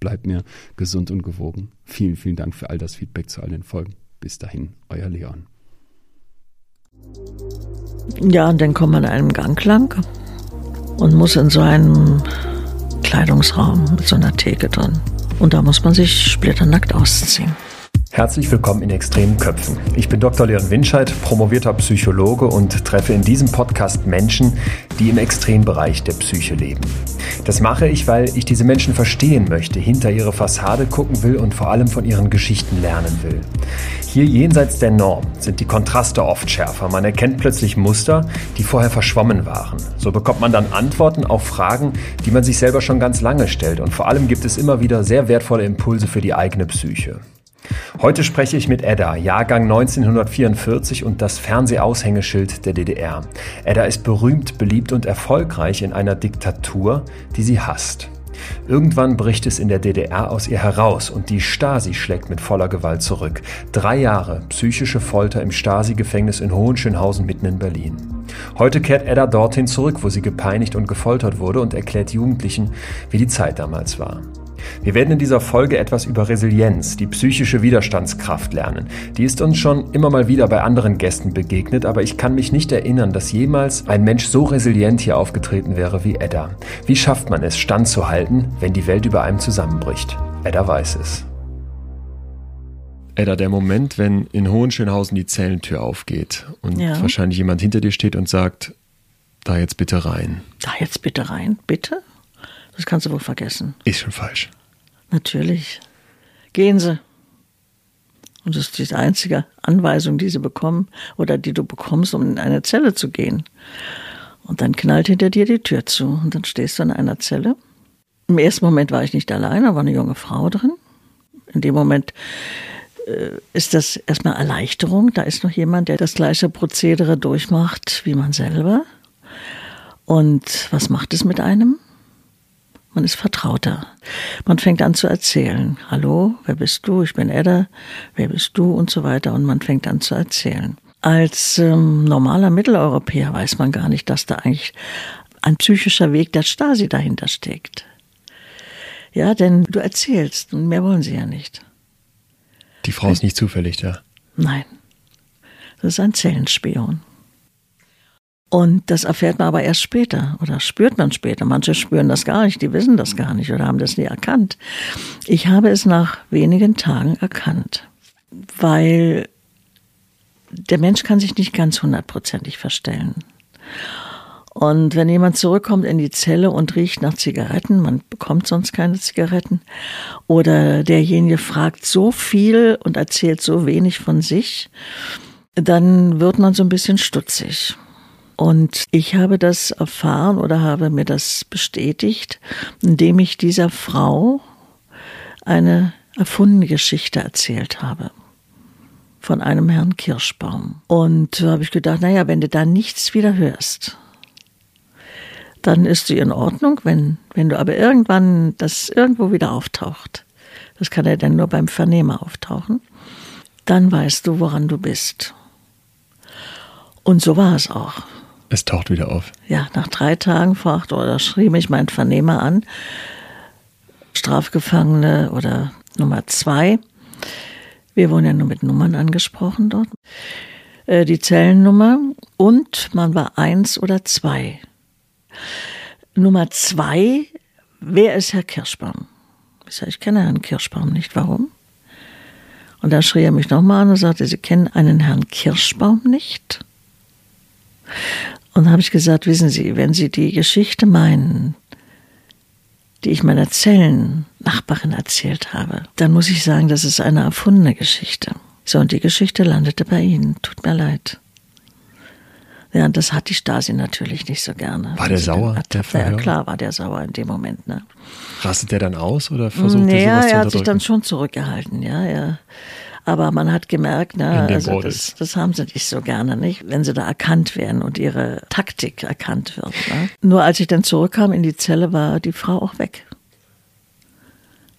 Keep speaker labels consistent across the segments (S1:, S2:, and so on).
S1: bleibt mir gesund und gewogen. Vielen, vielen Dank für all das Feedback zu all den Folgen. Bis dahin, euer Leon.
S2: Ja, und dann kommt man einem Gang lang und muss in so einem Kleidungsraum mit so einer Theke drin. Und da muss man sich splitternackt ausziehen.
S3: Herzlich willkommen in Extremen Köpfen. Ich bin Dr. Leon Winscheid, promovierter Psychologe und treffe in diesem Podcast Menschen, die im Extrembereich der Psyche leben. Das mache ich, weil ich diese Menschen verstehen möchte, hinter ihre Fassade gucken will und vor allem von ihren Geschichten lernen will. Hier jenseits der Norm sind die Kontraste oft schärfer. Man erkennt plötzlich Muster, die vorher verschwommen waren. So bekommt man dann Antworten auf Fragen, die man sich selber schon ganz lange stellt. Und vor allem gibt es immer wieder sehr wertvolle Impulse für die eigene Psyche. Heute spreche ich mit Edda, Jahrgang 1944 und das Fernsehaushängeschild der DDR. Edda ist berühmt, beliebt und erfolgreich in einer Diktatur, die sie hasst. Irgendwann bricht es in der DDR aus ihr heraus und die Stasi schlägt mit voller Gewalt zurück. Drei Jahre psychische Folter im Stasi-Gefängnis in Hohenschönhausen mitten in Berlin. Heute kehrt Edda dorthin zurück, wo sie gepeinigt und gefoltert wurde und erklärt Jugendlichen, wie die Zeit damals war. Wir werden in dieser Folge etwas über Resilienz, die psychische Widerstandskraft lernen. Die ist uns schon immer mal wieder bei anderen Gästen begegnet, aber ich kann mich nicht erinnern, dass jemals ein Mensch so resilient hier aufgetreten wäre wie Edda. Wie schafft man es, standzuhalten, wenn die Welt über einem zusammenbricht? Edda weiß es.
S1: Edda, der Moment, wenn in Hohenschönhausen die Zellentür aufgeht und ja. wahrscheinlich jemand hinter dir steht und sagt, da jetzt bitte rein.
S2: Da jetzt bitte rein, bitte? Das kannst du wohl vergessen.
S1: Ist schon falsch.
S2: Natürlich. Gehen Sie. Und das ist die einzige Anweisung, die Sie bekommen oder die du bekommst, um in eine Zelle zu gehen. Und dann knallt hinter dir die Tür zu und dann stehst du in einer Zelle. Im ersten Moment war ich nicht allein, da war eine junge Frau drin. In dem Moment äh, ist das erstmal Erleichterung. Da ist noch jemand, der das gleiche Prozedere durchmacht wie man selber. Und was macht es mit einem? Man ist vertrauter. Man fängt an zu erzählen. Hallo, wer bist du? Ich bin Edda. Wer bist du? Und so weiter. Und man fängt an zu erzählen. Als ähm, normaler Mitteleuropäer weiß man gar nicht, dass da eigentlich ein psychischer Weg der Stasi dahinter steckt. Ja, denn du erzählst und mehr wollen sie ja nicht.
S1: Die Frau ist nicht zufällig da.
S2: Nein. Das ist ein Zellenspion. Und das erfährt man aber erst später oder spürt man später. Manche spüren das gar nicht, die wissen das gar nicht oder haben das nie erkannt. Ich habe es nach wenigen Tagen erkannt, weil der Mensch kann sich nicht ganz hundertprozentig verstellen. Und wenn jemand zurückkommt in die Zelle und riecht nach Zigaretten, man bekommt sonst keine Zigaretten, oder derjenige fragt so viel und erzählt so wenig von sich, dann wird man so ein bisschen stutzig. Und ich habe das erfahren oder habe mir das bestätigt, indem ich dieser Frau eine erfundene Geschichte erzählt habe von einem Herrn Kirschbaum. Und da habe ich gedacht, naja, wenn du da nichts wieder hörst, dann ist sie in Ordnung. Wenn, wenn du aber irgendwann das irgendwo wieder auftaucht, das kann ja dann nur beim Vernehmer auftauchen, dann weißt du, woran du bist. Und so war es auch.
S1: Es taucht wieder auf.
S2: Ja, nach drei Tagen fragte oder schrieb mich mein Vernehmer an, Strafgefangene oder Nummer zwei. Wir wurden ja nur mit Nummern angesprochen dort. Äh, die Zellennummer und man war eins oder zwei. Nummer zwei, wer ist Herr Kirschbaum? Ich sage, ich kenne Herrn Kirschbaum nicht. Warum? Und dann schrie er mich nochmal an und sagte, Sie kennen einen Herrn Kirschbaum nicht? Und dann habe ich gesagt, wissen Sie, wenn Sie die Geschichte meinen, die ich meiner Zellennachbarin erzählt habe, dann muss ich sagen, das ist eine erfundene Geschichte. So, und die Geschichte landete bei Ihnen. Tut mir leid. Ja, und das hat die Stasi natürlich nicht so gerne.
S3: War der sauer,
S2: hat,
S3: der?
S2: Ja, klar war der sauer in dem Moment. Ne?
S3: Rastet der dann aus oder versucht
S2: naja,
S3: er sowas zu
S2: er hat sich dann schon zurückgehalten, ja, ja. Aber man hat gemerkt, ne,
S3: In den
S2: also das, das haben sie nicht so gerne, nicht, wenn sie da erkannt werden und ihre Taktik erkannt wird. Ne? Nur als ich dann zurückkam in die Zelle, war die Frau auch weg.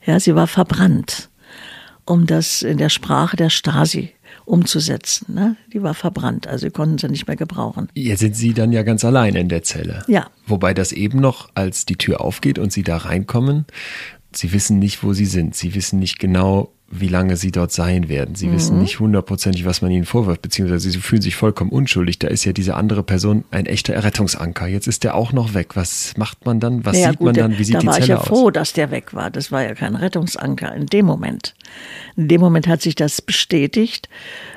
S2: Ja, sie war verbrannt, um das in der Sprache der Stasi umzusetzen. Ne? Die war verbrannt, also sie konnten sie nicht mehr gebrauchen.
S3: Jetzt sind Sie dann ja ganz allein in der Zelle.
S2: Ja.
S3: Wobei das eben noch, als die Tür aufgeht und Sie da reinkommen, Sie wissen nicht, wo Sie sind. Sie wissen nicht genau, wie lange Sie dort sein werden. Sie
S2: Mhm.
S3: wissen nicht hundertprozentig, was man Ihnen vorwirft, beziehungsweise Sie fühlen sich vollkommen unschuldig. Da ist ja diese andere Person ein echter Errettungsanker. Jetzt ist der auch noch weg. Was macht man dann? Was
S2: Naja,
S3: sieht
S2: gut,
S3: man dann? Wie sieht
S2: da
S3: die
S2: war
S3: Zelle
S2: ich ja
S3: aus?
S2: froh, dass der weg war. Das war ja kein Rettungsanker in dem Moment. In dem Moment hat sich das bestätigt,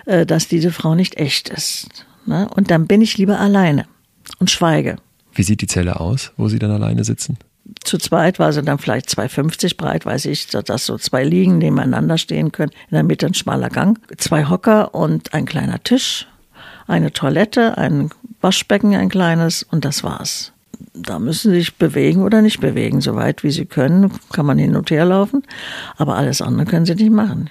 S2: äh, dass diese Frau nicht echt ist. ne? Und dann bin ich lieber alleine und schweige.
S3: Wie sieht die Zelle aus, wo Sie dann alleine sitzen?
S2: Zu zweit war sie dann vielleicht 2,50 breit, weiß ich, dass so zwei Liegen nebeneinander stehen können. In der Mitte ein schmaler Gang, zwei Hocker und ein kleiner Tisch, eine Toilette, ein Waschbecken, ein kleines und das war's. Da müssen sie sich bewegen oder nicht bewegen. So weit wie sie können, kann man hin und her laufen, aber alles andere können sie nicht machen.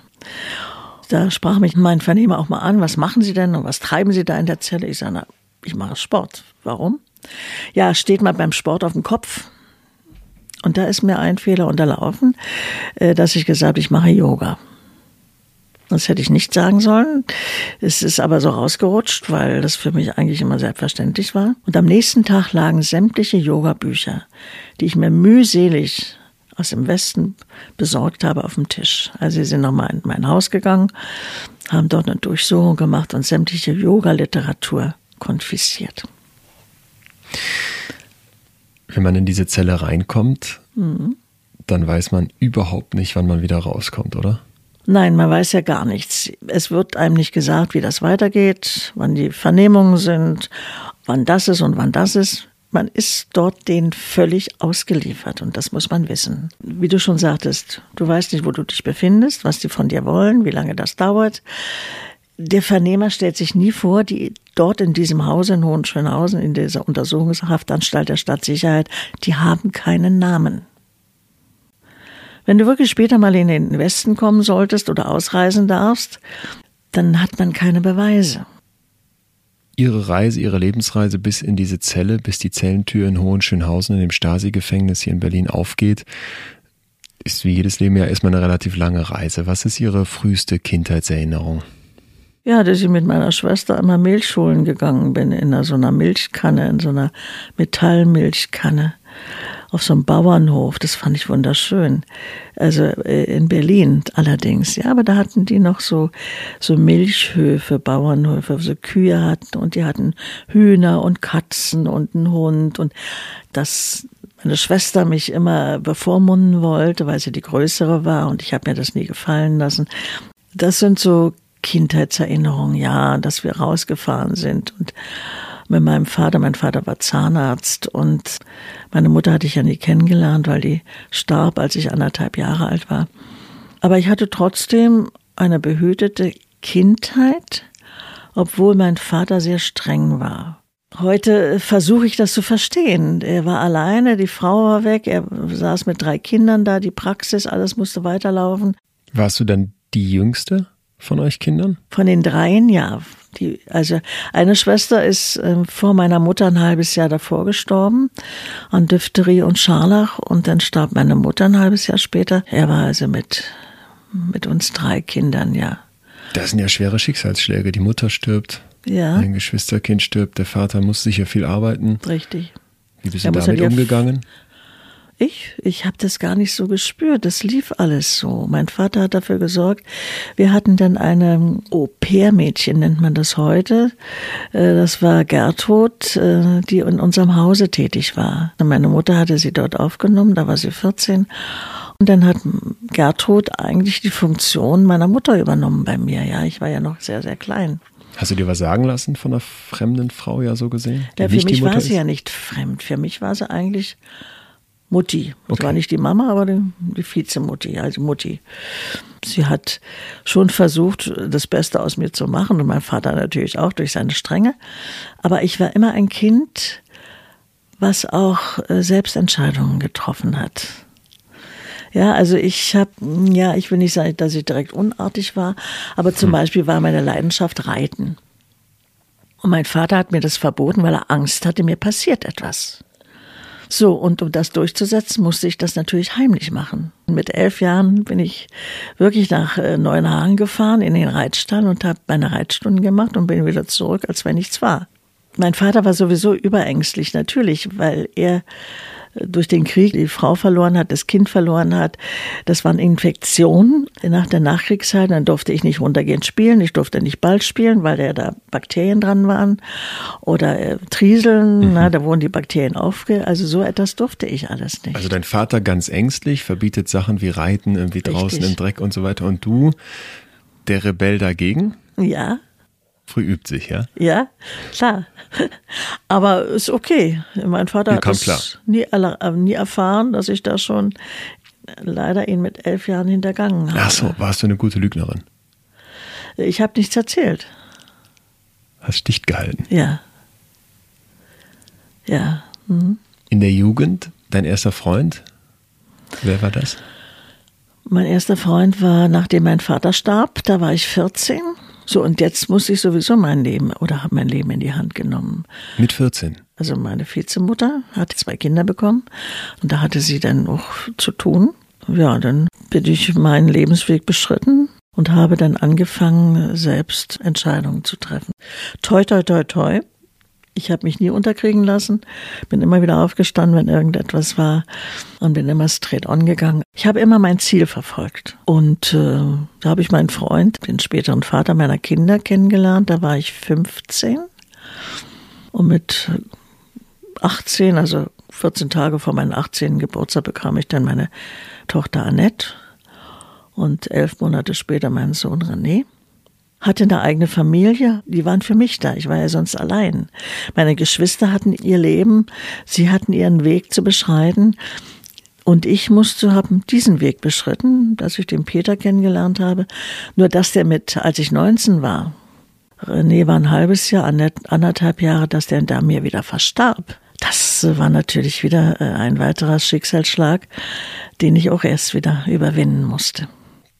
S2: Da sprach mich mein Vernehmer auch mal an, was machen Sie denn und was treiben Sie da in der Zelle? Ich sage, na, ich mache Sport. Warum? Ja, steht mal beim Sport auf dem Kopf. Und da ist mir ein Fehler unterlaufen, äh, dass ich gesagt habe, ich mache Yoga. Das hätte ich nicht sagen sollen. Es ist aber so rausgerutscht, weil das für mich eigentlich immer selbstverständlich war. Und am nächsten Tag lagen sämtliche Yoga-Bücher, die ich mir mühselig aus dem Westen besorgt habe, auf dem Tisch. Also sie sind nochmal in mein Haus gegangen, haben dort eine Durchsuchung gemacht und sämtliche Yoga-Literatur konfisziert.
S3: Wenn man in diese Zelle reinkommt,
S2: Mhm.
S3: dann weiß man überhaupt nicht, wann man wieder rauskommt, oder?
S2: Nein, man weiß ja gar nichts. Es wird einem nicht gesagt, wie das weitergeht, wann die Vernehmungen sind, wann das ist und wann das ist. Man ist dort denen völlig ausgeliefert und das muss man wissen. Wie du schon sagtest, du weißt nicht, wo du dich befindest, was die von dir wollen, wie lange das dauert. Der Vernehmer stellt sich nie vor, die dort in diesem Haus in Hohenschönhausen, in dieser Untersuchungshaftanstalt der Stadtsicherheit, die haben keinen Namen. Wenn du wirklich später mal in den Westen kommen solltest oder ausreisen darfst, dann hat man keine Beweise.
S3: Ihre Reise, Ihre Lebensreise bis in diese Zelle, bis die Zellentür in Hohenschönhausen in dem Stasi-Gefängnis hier in Berlin aufgeht, ist wie jedes Leben ja erstmal eine relativ lange Reise. Was ist Ihre früheste Kindheitserinnerung?
S2: Ja, dass ich mit meiner Schwester immer Milch holen gegangen bin, in so einer Milchkanne, in so einer Metallmilchkanne, auf so einem Bauernhof. Das fand ich wunderschön. Also äh, in Berlin allerdings, ja, aber da hatten die noch so, so Milchhöfe, Bauernhöfe, wo sie Kühe hatten und die hatten Hühner und Katzen und einen Hund und das meine Schwester mich immer bevormunden wollte, weil sie die größere war und ich habe mir das nie gefallen lassen. Das sind so Kindheitserinnerungen, ja, dass wir rausgefahren sind und mit meinem Vater, mein Vater war Zahnarzt und meine Mutter hatte ich ja nie kennengelernt, weil die starb, als ich anderthalb Jahre alt war. Aber ich hatte trotzdem eine behütete Kindheit, obwohl mein Vater sehr streng war. Heute versuche ich das zu verstehen. Er war alleine, die Frau war weg, er saß mit drei Kindern da, die Praxis, alles musste weiterlaufen.
S3: Warst du dann die jüngste von euch Kindern?
S2: Von den dreien, ja. Die, also eine Schwester ist äh, vor meiner Mutter ein halbes Jahr davor gestorben an Diphtherie und Scharlach und dann starb meine Mutter ein halbes Jahr später. Er war also mit, mit uns drei Kindern, ja.
S3: Das sind ja schwere Schicksalsschläge. Die Mutter stirbt,
S2: Ja,
S3: ein Geschwisterkind stirbt, der Vater muss sicher viel arbeiten.
S2: richtig.
S3: Wie bist du damit umgegangen?
S2: Ich, ich habe das gar nicht so gespürt. Das lief alles so. Mein Vater hat dafür gesorgt. Wir hatten dann eine Au-pair-Mädchen, nennt man das heute. Äh, Das war Gertrud, äh, die in unserem Hause tätig war. Meine Mutter hatte sie dort aufgenommen, da war sie 14. Und dann hat Gertrud eigentlich die Funktion meiner Mutter übernommen bei mir. Ja, ich war ja noch sehr, sehr klein.
S3: Hast du dir was sagen lassen von einer fremden Frau ja so gesehen?
S2: Ja, für mich war sie ist? ja nicht fremd. Für mich war sie eigentlich Mutti. Okay. war nicht die Mama, aber die, die Vizemutti, also Mutti. Sie hat schon versucht, das Beste aus mir zu machen und mein Vater natürlich auch durch seine Strenge. Aber ich war immer ein Kind, was auch äh, Selbstentscheidungen getroffen hat. Ja, also ich habe, ja, ich will nicht sagen, dass ich direkt unartig war, aber zum hm. Beispiel war meine Leidenschaft Reiten. Und mein Vater hat mir das verboten, weil er Angst hatte, mir passiert etwas. So, und um das durchzusetzen, musste ich das natürlich heimlich machen. Mit elf Jahren bin ich wirklich nach äh, Neuenhagen gefahren in den Reitstall und habe meine Reitstunden gemacht und bin wieder zurück, als wenn nichts war. Mein Vater war sowieso überängstlich, natürlich, weil er durch den Krieg die Frau verloren hat, das Kind verloren hat. Das waren Infektionen nach der Nachkriegszeit. Dann durfte ich nicht runtergehen spielen. Ich durfte nicht Ball spielen, weil da Bakterien dran waren. Oder äh, Trieseln, mhm. na, da wurden die Bakterien aufge... Also so etwas durfte ich alles nicht.
S3: Also dein Vater ganz ängstlich, verbietet Sachen wie Reiten irgendwie Richtig. draußen im Dreck und so weiter. Und du, der Rebell dagegen?
S2: Ja.
S3: Früh übt sich, ja?
S2: Ja, klar. Aber ist okay. Mein Vater hat das nie, äh, nie erfahren, dass ich da schon leider ihn mit elf Jahren hintergangen habe.
S3: Ach so, warst du eine gute Lügnerin?
S2: Ich habe nichts erzählt.
S3: Hast dicht gehalten?
S2: Ja. Ja. Mhm.
S3: In der Jugend, dein erster Freund, wer war das?
S2: Mein erster Freund war, nachdem mein Vater starb, da war ich 14. So, und jetzt muss ich sowieso mein Leben oder habe mein Leben in die Hand genommen.
S3: Mit 14?
S2: Also meine Vizemutter hat zwei Kinder bekommen und da hatte sie dann auch zu tun. Ja, dann bin ich meinen Lebensweg beschritten und habe dann angefangen, selbst Entscheidungen zu treffen. Toi, toi, toi, toi. Ich habe mich nie unterkriegen lassen, bin immer wieder aufgestanden, wenn irgendetwas war und bin immer straight on gegangen. Ich habe immer mein Ziel verfolgt und äh, da habe ich meinen Freund, den späteren Vater meiner Kinder kennengelernt. Da war ich 15 und mit 18, also 14 Tage vor meinem 18. Geburtstag bekam ich dann meine Tochter Annette und elf Monate später meinen Sohn René hatte eine eigene Familie, die waren für mich da. Ich war ja sonst allein. Meine Geschwister hatten ihr Leben, sie hatten ihren Weg zu beschreiten. Und ich musste haben diesen Weg beschritten, dass ich den Peter kennengelernt habe. Nur dass der mit, als ich 19 war, René war ein halbes Jahr, anderthalb Jahre, dass der da mir wieder verstarb. Das war natürlich wieder äh, ein weiterer Schicksalsschlag, den ich auch erst wieder überwinden musste.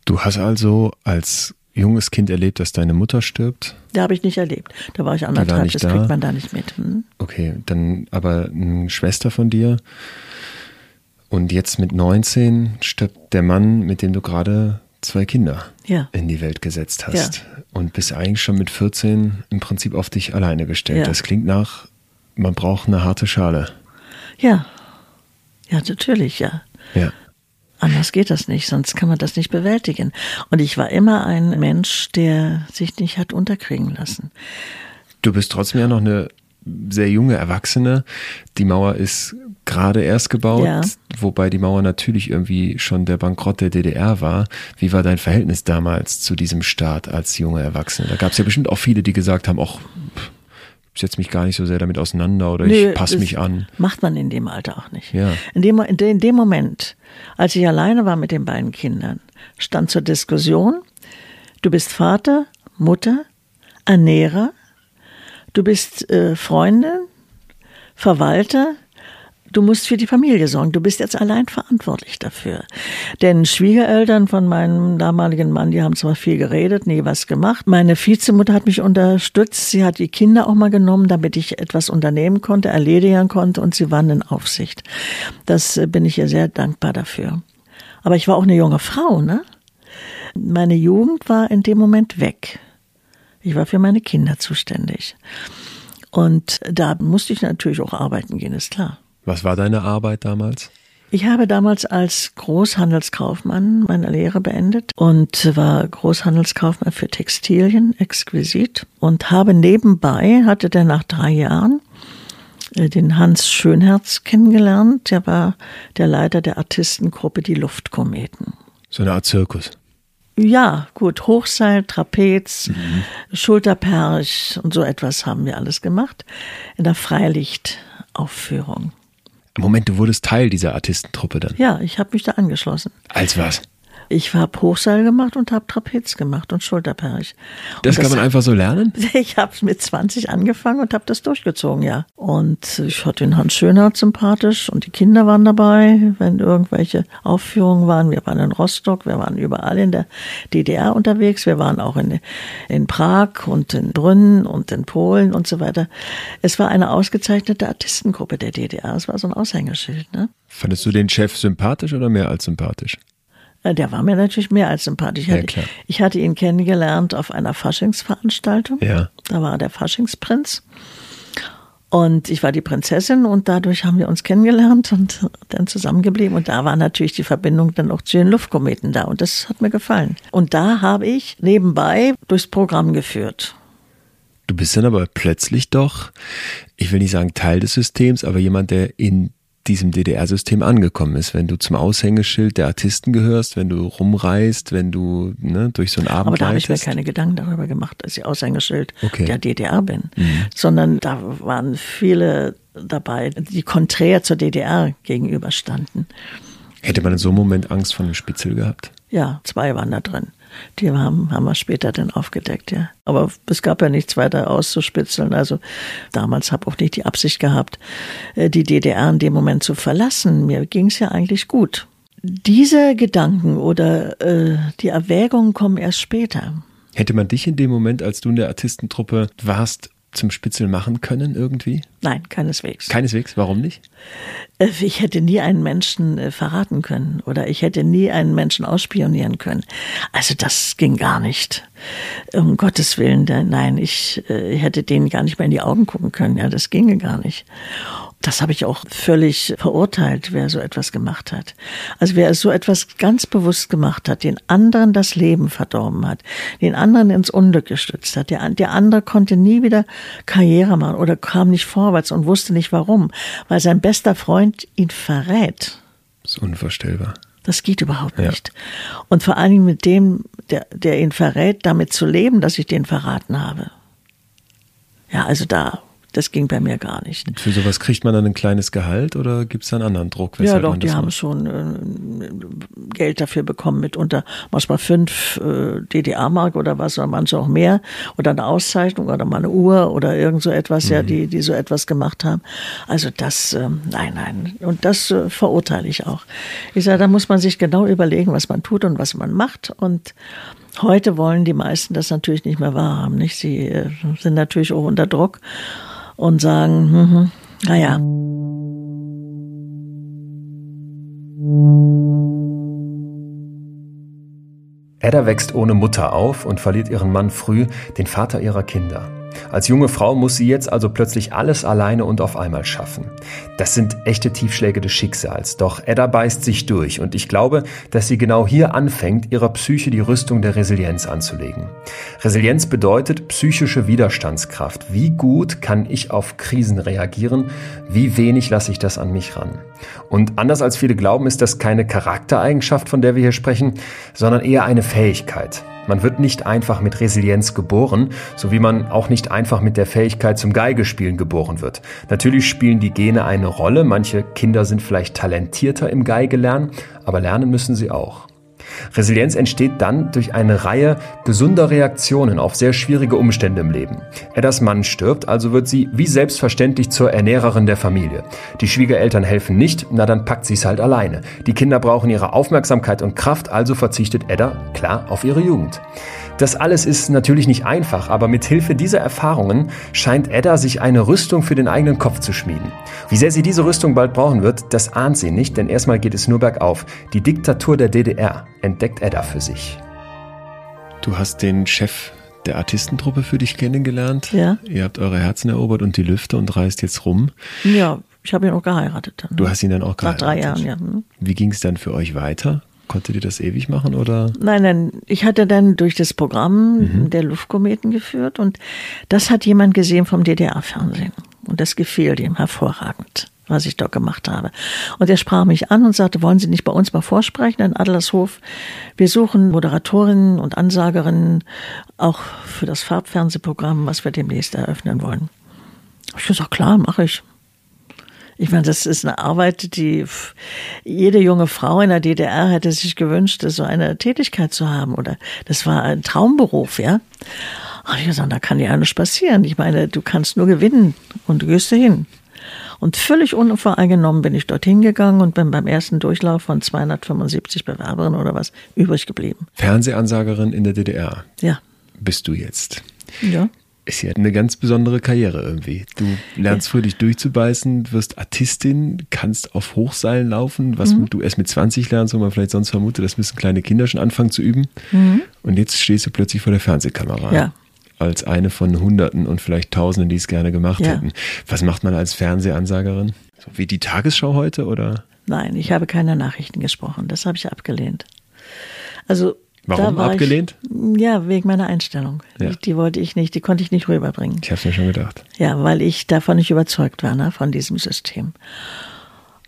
S3: Du hast also als junges Kind erlebt, dass deine Mutter stirbt?
S2: Da habe ich nicht erlebt. Da war ich anderthalb, war das da. kriegt man da nicht mit. Hm?
S3: Okay, dann aber eine Schwester von dir. Und jetzt mit 19 stirbt der Mann, mit dem du gerade zwei Kinder ja. in die Welt gesetzt hast. Ja. Und bist eigentlich schon mit 14 im Prinzip auf dich alleine gestellt. Ja. Das klingt nach, man braucht eine harte Schale.
S2: Ja. Ja, natürlich, ja.
S3: Ja.
S2: Anders geht das nicht, sonst kann man das nicht bewältigen. Und ich war immer ein Mensch, der sich nicht hat unterkriegen lassen.
S3: Du bist trotzdem ja noch eine sehr junge Erwachsene. Die Mauer ist gerade erst gebaut, ja. wobei die Mauer natürlich irgendwie schon der Bankrott der DDR war. Wie war dein Verhältnis damals zu diesem Staat als junge Erwachsene? Da gab es ja bestimmt auch viele, die gesagt haben, auch setze mich gar nicht so sehr damit auseinander oder nee, ich passe mich an.
S2: Macht man in dem Alter auch nicht.
S3: Ja.
S2: In, dem, in dem Moment, als ich alleine war mit den beiden Kindern, stand zur Diskussion, du bist Vater, Mutter, Ernährer, du bist äh, Freundin, Verwalter, Du musst für die Familie sorgen. Du bist jetzt allein verantwortlich dafür. Denn Schwiegereltern von meinem damaligen Mann, die haben zwar viel geredet, nie was gemacht. Meine Vizemutter hat mich unterstützt. Sie hat die Kinder auch mal genommen, damit ich etwas unternehmen konnte, erledigen konnte und sie waren in Aufsicht. Das äh, bin ich ihr sehr dankbar dafür. Aber ich war auch eine junge Frau, ne? Meine Jugend war in dem Moment weg. Ich war für meine Kinder zuständig. Und da musste ich natürlich auch arbeiten gehen, ist klar.
S3: Was war deine Arbeit damals?
S2: Ich habe damals als Großhandelskaufmann meine Lehre beendet und war Großhandelskaufmann für Textilien, exquisit und habe nebenbei, hatte dann nach drei Jahren äh, den Hans Schönherz kennengelernt. Der war der Leiter der Artistengruppe Die Luftkometen.
S3: So eine Art Zirkus.
S2: Ja, gut, Hochseil, Trapez, mhm. Schulterperch und so etwas haben wir alles gemacht in der Freilichtaufführung.
S3: Moment, du wurdest Teil dieser Artistentruppe dann?
S2: Ja, ich habe mich da angeschlossen.
S3: Als was?
S2: Ich habe Hochseil gemacht und habe Trapez gemacht und Schulterperch.
S3: Das, und kann man einfach so lernen?
S2: Ich habe mit 20 angefangen und habe das durchgezogen, ja. Und ich hatte den Hans Schönert sympathisch und die Kinder waren dabei, wenn irgendwelche Aufführungen waren. Wir waren in Rostock, wir waren überall in der DDR unterwegs. Wir waren auch in, in Prag und in Brünn und in Polen und so weiter. Es war eine ausgezeichnete Artistengruppe der DDR. Es war so ein Aushängeschild. Ne?
S3: Fandest du den Chef sympathisch oder mehr als sympathisch?
S2: Äh, der war mir natürlich mehr als sympathisch. Ich, hatte, ich hatte ihn kennengelernt auf einer Faschingsveranstaltung.
S3: Ja.
S2: Da war der Faschingsprinz. Und ich war die Prinzessin und dadurch haben wir uns kennengelernt und dann zusammengeblieben. Und da war natürlich die Verbindung dann auch zu den Luftkometen da. Und das hat mir gefallen. Und da habe ich nebenbei durchs Programm geführt.
S3: Du bist dann aber plötzlich doch, ich will nicht sagen Teil des Systems, aber jemand, der in diesem DDR-System angekommen ist, wenn du zum Aushängeschild der Artisten gehörst, wenn du rumreist, wenn du ne, durch so einen Abend
S2: Aber da habe ich mir keine Gedanken darüber gemacht, dass ich Aushängeschild
S3: okay.
S2: der DDR bin, mhm. sondern da waren viele dabei, die konträr zur DDR gegenüberstanden.
S3: Hätte man in so einem Moment Angst vor einem Spitzel gehabt?
S2: Ja, zwei waren da drin. Die haben, haben wir später dann aufgedeckt, ja. Aber es gab ja nichts weiter auszuspitzeln. Also damals habe auch nicht die Absicht gehabt, äh, die DDR in dem Moment zu verlassen. Mir ging es ja eigentlich gut. Diese Gedanken oder äh, die Erwägungen kommen erst später.
S3: Hätte man dich in dem Moment, als du in der Artistentruppe warst, zum Spitzel machen können irgendwie?
S2: Nein, keineswegs.
S3: Keineswegs, warum nicht?
S2: Äh, ich hätte nie einen Menschen äh, verraten können oder ich hätte nie einen Menschen ausspionieren können. Also das ging gar nicht. Um Gottes Willen, nein, ich, äh, ich hätte denen gar nicht mehr in die Augen gucken können. Ja, das ginge gar nicht. Das habe ich auch völlig verurteilt, wer so etwas gemacht hat. Also wer so etwas ganz bewusst gemacht hat, den anderen das Leben verdorben hat, den anderen ins Unglück gestützt hat, der, der andere konnte nie wieder Karriere machen oder kam nicht vorwärts und wusste nicht warum, weil sein bester Freund ihn verrät.
S3: Das ist unvorstellbar.
S2: Das geht überhaupt nicht. Ja. Und vor allen Dingen mit dem, der, der ihn verrät, damit zu leben, dass ich den verraten habe. Ja, also da das ging bei mir gar nicht.
S3: Und für sowas kriegt man dann ein kleines Gehalt oder gibt es da einen anderen Druck?
S2: Ja, doch, die haben schon äh, Geld dafür bekommen, mitunter manchmal fünf äh, DDR-Mark oder was, oder manche auch mehr. Oder eine Auszeichnung oder mal eine Uhr oder irgend so etwas, mhm. ja, die, die so etwas gemacht haben. Also das, äh, nein, nein. Und das äh, verurteile ich auch. Ich sage, da muss man sich genau überlegen, was man tut und was man macht. Und Heute wollen die meisten das natürlich nicht mehr wahrhaben. Nicht? Sie äh, sind natürlich auch unter Druck und sagen, hm, hm, naja.
S3: Edda wächst ohne Mutter auf und verliert ihren Mann früh, den Vater ihrer Kinder. Als junge Frau muss sie jetzt also plötzlich alles alleine und auf einmal schaffen. Das sind echte Tiefschläge des Schicksals. Doch Edda beißt sich durch und ich glaube, dass sie genau hier anfängt, ihrer Psyche die Rüstung der Resilienz anzulegen. Resilienz bedeutet psychische Widerstandskraft. Wie gut kann ich auf Krisen reagieren? Wie wenig lasse ich das an mich ran? Und anders als viele glauben, ist das keine Charaktereigenschaft, von der wir hier sprechen, sondern eher eine Fähigkeit. Man wird nicht einfach mit Resilienz geboren, so wie man auch nicht einfach mit der Fähigkeit zum Geigespielen geboren wird. Natürlich spielen die Gene eine Rolle, manche Kinder sind vielleicht talentierter im Geigelernen, aber lernen müssen sie auch. Resilienz entsteht dann durch eine Reihe gesunder Reaktionen auf sehr schwierige Umstände im Leben. Eddas Mann stirbt, also wird sie wie selbstverständlich zur Ernährerin der Familie. Die Schwiegereltern helfen nicht, na dann packt sie es halt alleine. Die Kinder brauchen ihre Aufmerksamkeit und Kraft, also verzichtet Edda klar auf ihre Jugend. Das alles ist natürlich nicht einfach, aber mit Hilfe dieser Erfahrungen scheint Edda sich eine Rüstung für den eigenen Kopf zu schmieden. Wie sehr sie diese Rüstung bald brauchen wird, das ahnt sie nicht, denn erstmal geht es nur bergauf. Die Diktatur der DDR entdeckt Edda für sich. Du hast den Chef der Artistentruppe für dich kennengelernt.
S2: Ja.
S3: Ihr habt eure Herzen erobert und die Lüfte und reist jetzt rum.
S2: Ja, ich habe ihn auch geheiratet dann.
S3: Du hast ihn dann auch
S2: geheiratet? Nach drei Jahren, ja. Hm.
S3: Wie ging es dann für euch weiter? Konntet ihr das ewig machen oder?
S2: Nein, nein. Ich hatte dann durch das Programm mhm. der Luftkometen geführt und das hat jemand gesehen vom DDR-Fernsehen. Und das gefiel ihm hervorragend, was ich dort gemacht habe. Und er sprach mich an und sagte, wollen Sie nicht bei uns mal vorsprechen in Adlershof? Wir suchen Moderatorinnen und Ansagerinnen auch für das Farbfernsehprogramm, was wir demnächst eröffnen wollen. Ich gesagt, klar, mache ich. Ich meine, das ist eine Arbeit, die jede junge Frau in der DDR hätte sich gewünscht, so eine Tätigkeit zu haben. Oder das war ein Traumberuf, ja. Und ich gesagt, da kann ja alles passieren. Ich meine, du kannst nur gewinnen und du gehst dahin. Und völlig unvoreingenommen bin ich dorthin gegangen und bin beim ersten Durchlauf von 275 Bewerberinnen oder was übrig geblieben.
S3: Fernsehansagerin in der DDR.
S2: Ja.
S3: Bist du jetzt?
S2: Ja
S3: ist ja eine ganz besondere Karriere irgendwie. Du lernst früh dich durchzubeißen, wirst Artistin, kannst auf Hochseilen laufen, was mhm. du erst mit 20 lernst, wo man vielleicht sonst vermutet, das müssen kleine Kinder schon anfangen zu üben. Mhm. Und jetzt stehst du plötzlich vor der Fernsehkamera.
S2: Ja.
S3: Als eine von Hunderten und vielleicht Tausenden, die es gerne gemacht ja. hätten. Was macht man als Fernsehansagerin? So wie die Tagesschau heute oder?
S2: Nein, ich habe keine Nachrichten gesprochen. Das habe ich abgelehnt. Also
S3: Warum abgelehnt?
S2: Ich, ja, wegen meiner Einstellung. Ja. Die, die, wollte ich nicht, die konnte ich nicht rüberbringen.
S3: Ich habe es mir schon gedacht.
S2: Ja, weil ich davon nicht überzeugt war, ne, von diesem System.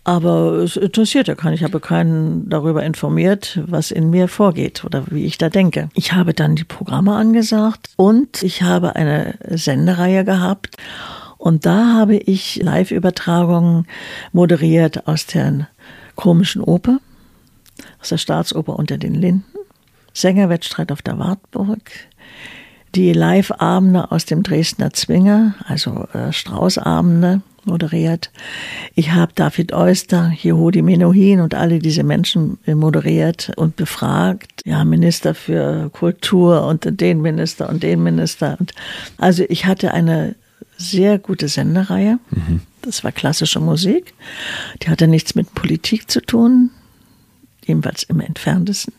S2: Aber es interessiert ja keinen. Ich habe keinen darüber informiert, was in mir vorgeht oder wie ich da denke. Ich habe dann die Programme angesagt und ich habe eine Sendereihe gehabt. Und da habe ich Live-Übertragungen moderiert aus der komischen Oper, aus der Staatsoper unter den Linden. Sängerwettstreit auf der Wartburg, die Live-Abende aus dem Dresdner Zwinger, also äh, Straußabende moderiert. Ich habe David Oyster, Jehudi Menuhin und alle diese Menschen moderiert und befragt. Ja, Minister für Kultur und den Minister und den Minister. Und also ich hatte eine sehr gute Sendereihe. Mhm. Das war klassische Musik. Die hatte nichts mit Politik zu tun, jedenfalls im entferntesten.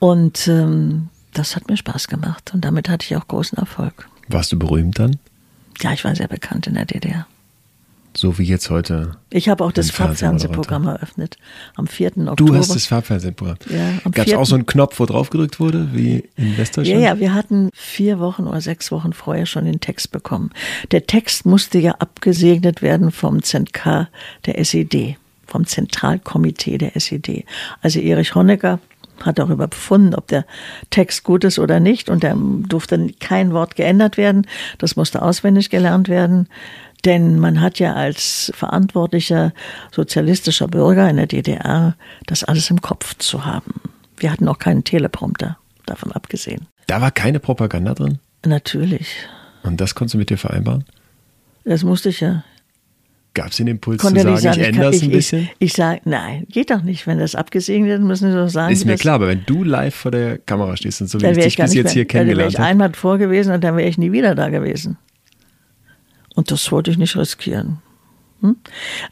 S2: Und ähm, das hat mir Spaß gemacht und damit hatte ich auch großen Erfolg.
S3: Warst du berühmt dann?
S2: Ja, ich war sehr bekannt in der DDR.
S3: So wie jetzt heute.
S2: Ich habe auch das Farbfernsehprogramm eröffnet. Am 4. Oktober.
S3: Du hast das Farbfernsehprogramm.
S2: Ja,
S3: Gab es auch so einen Knopf, wo drauf gedrückt wurde, wie in Westdeutschland?
S2: Ja, ja, wir hatten vier Wochen oder sechs Wochen vorher schon den Text bekommen. Der Text musste ja abgesegnet werden vom ZK der SED, vom Zentralkomitee der SED. Also Erich Honecker hat darüber befunden, ob der Text gut ist oder nicht. Und da durfte kein Wort geändert werden. Das musste auswendig gelernt werden. Denn man hat ja als verantwortlicher sozialistischer Bürger in der DDR das alles im Kopf zu haben. Wir hatten auch keinen Teleprompter, davon abgesehen.
S3: Da war keine Propaganda drin?
S2: Natürlich.
S3: Und das konntest du mit dir vereinbaren?
S2: Das musste ich ja.
S3: Gab es den Impuls Konnte zu sagen, sagen, ich ändere es ein bisschen?
S2: Ich, ich sage, nein, geht doch nicht. Wenn das abgesegnet wird, müssen Sie doch sagen.
S3: Ist mir klar, aber wenn du live vor der Kamera stehst und so wie ich dich bis jetzt
S2: mehr,
S3: hier kennengelernt
S2: habe. Dann wäre ich einmal vor gewesen und dann wäre ich nie wieder da gewesen. Und das wollte ich nicht riskieren. Hm?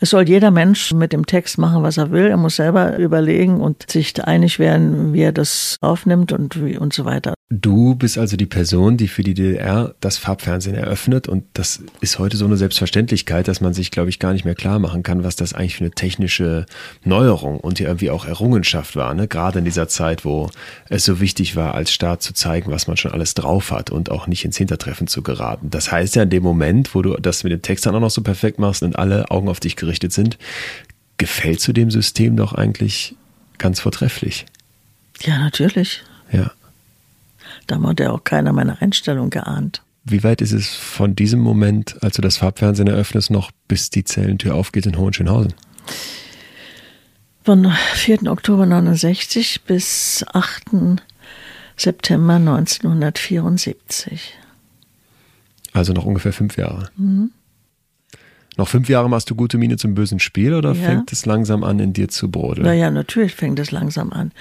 S2: Es soll jeder Mensch mit dem Text machen, was er will. Er muss selber überlegen und sich einig werden, wie er das aufnimmt und wie und so weiter.
S3: Du bist also die Person, die für die DDR das Farbfernsehen eröffnet und das ist heute so eine Selbstverständlichkeit, dass man sich, glaube ich, gar nicht mehr klar machen kann, was das eigentlich für eine technische Neuerung und ja irgendwie auch Errungenschaft war, ne? Gerade in dieser Zeit, wo es so wichtig war, als Staat zu zeigen, was man schon alles drauf hat und auch nicht ins Hintertreffen zu geraten. Das heißt ja, in dem Moment, wo du das mit dem Text dann auch noch so perfekt machst und alle Augen auf dich gerichtet sind, gefällt zu dem System doch eigentlich ganz vortrefflich.
S2: Ja, natürlich.
S3: Ja.
S2: Da hat ja auch keiner meine Einstellung geahnt.
S3: Wie weit ist es von diesem Moment, als du das Farbfernsehen eröffnest, noch bis die Zellentür aufgeht in Hohenschönhausen?
S2: Von 4. Oktober 69 bis 8. September 1974.
S3: Also noch ungefähr fünf Jahre.
S2: Mhm.
S3: Noch fünf Jahre machst du gute Miene zum bösen Spiel oder ja. fängt es langsam an, in dir zu brodeln?
S2: Naja, natürlich fängt es langsam an.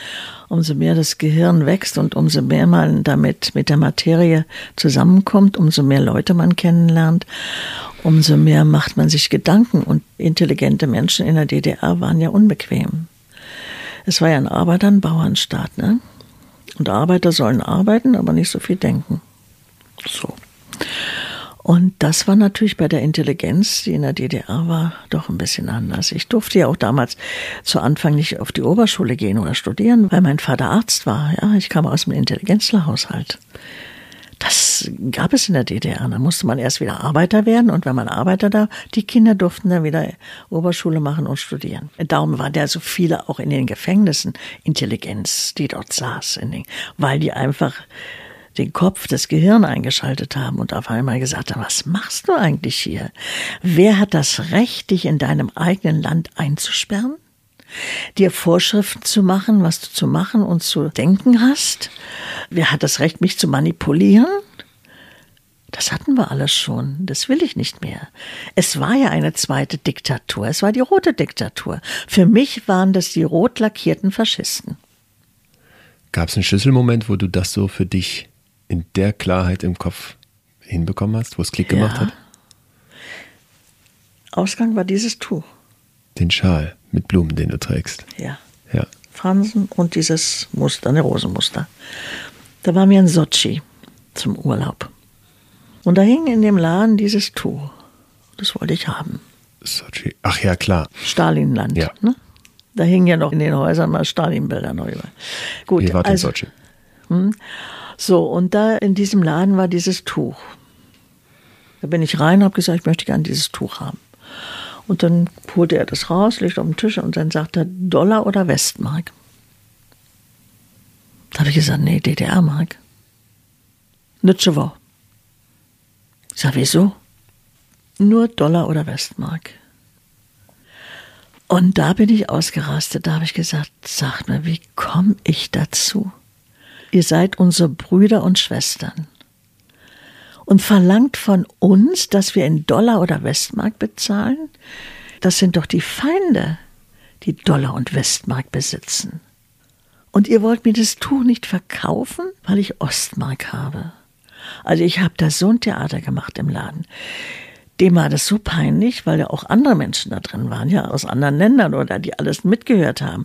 S2: Umso mehr das Gehirn wächst und umso mehr man damit mit der Materie zusammenkommt, umso mehr Leute man kennenlernt, umso mehr macht man sich Gedanken. Und intelligente Menschen in der DDR waren ja unbequem. Es war ja ein Arbeiter- und Bauernstaat, ne? Und Arbeiter sollen arbeiten, aber nicht so viel denken. So. Und das war natürlich bei der Intelligenz, die in der DDR war, doch ein bisschen anders. Ich durfte ja auch damals zu Anfang nicht auf die Oberschule gehen oder studieren, weil mein Vater Arzt war. Ja, ich kam aus einem Intelligenzlerhaushalt. Das gab es in der DDR. Da musste man erst wieder Arbeiter werden und wenn man Arbeiter da, die Kinder durften dann wieder Oberschule machen und studieren. Darum waren da so viele auch in den Gefängnissen Intelligenz, die dort saß, den, weil die einfach den Kopf, das Gehirn eingeschaltet haben und auf einmal gesagt haben, was machst du eigentlich hier? Wer hat das Recht, dich in deinem eigenen Land einzusperren? Dir Vorschriften zu machen, was du zu machen und zu denken hast? Wer hat das Recht, mich zu manipulieren? Das hatten wir alles schon. Das will ich nicht mehr. Es war ja eine zweite Diktatur. Es war die rote Diktatur. Für mich waren das die rot lackierten Faschisten.
S3: Gab es einen Schlüsselmoment, wo du das so für dich in der Klarheit im Kopf hinbekommen hast, wo es Klick gemacht ja. hat?
S2: Ausgang war dieses Tuch.
S3: Den Schal mit Blumen, den du trägst.
S2: Ja. Ja. Fransen und dieses Muster, eine Rosenmuster. Da waren wir in Sochi zum Urlaub. Und da hing in dem Laden dieses Tuch. Das wollte ich haben.
S3: Sochi. Ach ja, klar.
S2: Stalinland. Ja. Ne? Da hingen ja noch in den Häusern mal Stalin-Bilder neu über.
S3: Gut, Ihr wart also, in Sochi. Hm,
S2: so, und da in diesem Laden war dieses Tuch. Da bin ich rein und habe gesagt, ich möchte gerne dieses Tuch haben. Und dann holte er das raus, legte auf den Tisch und dann sagte er, Dollar oder Westmark? Da habe ich gesagt, nee, DDR-Mark. Nütschewo. Ich sage, wieso? Nur Dollar oder Westmark. Und da bin ich ausgerastet. Da habe ich gesagt, sag mir, wie komme ich dazu? Ihr seid unsere Brüder und Schwestern. Und verlangt von uns, dass wir in Dollar oder Westmark bezahlen? Das sind doch die Feinde, die Dollar und Westmark besitzen. Und ihr wollt mir das Tuch nicht verkaufen, weil ich Ostmark habe. Also ich habe da so ein Theater gemacht im Laden dem war das so peinlich, weil ja auch andere Menschen da drin waren, ja, aus anderen Ländern oder die alles mitgehört haben.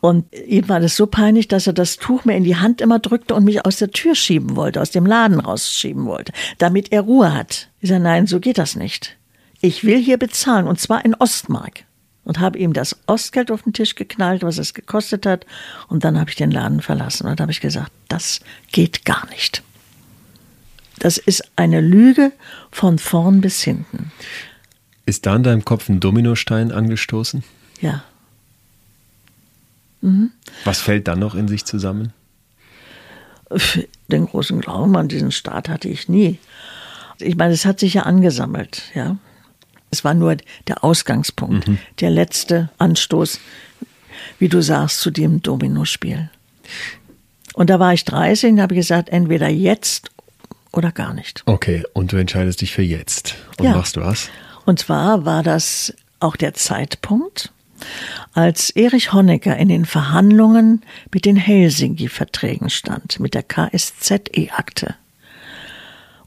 S2: Und ihm war das so peinlich, dass er das Tuch mir in die Hand immer drückte und mich aus der Tür schieben wollte, aus dem Laden rausschieben wollte, damit er Ruhe hat. Ich sage, nein, so geht das nicht. Ich will hier bezahlen und zwar in Ostmark. Und habe ihm das Ostgeld auf den Tisch geknallt, was es gekostet hat. Und dann habe ich den Laden verlassen und habe ich gesagt, das geht gar nicht. Das ist eine Lüge von vorn bis hinten.
S3: Ist da in deinem Kopf ein Dominostein angestoßen?
S2: Ja.
S3: Mhm. Was fällt dann noch in sich zusammen?
S2: Den großen Glauben an diesen Staat hatte ich nie. Ich meine, es hat sich ja angesammelt, ja. Es war nur der Ausgangspunkt, mhm. der letzte Anstoß, wie du sagst, zu dem Dominospiel. Und da war ich 30 und habe gesagt, entweder jetzt oder gar nicht.
S3: Okay, und du entscheidest dich für jetzt. Und ja. machst du was?
S2: Und zwar war das auch der Zeitpunkt, als Erich Honecker in den Verhandlungen mit den Helsinki-Verträgen stand, mit der KSZE-Akte.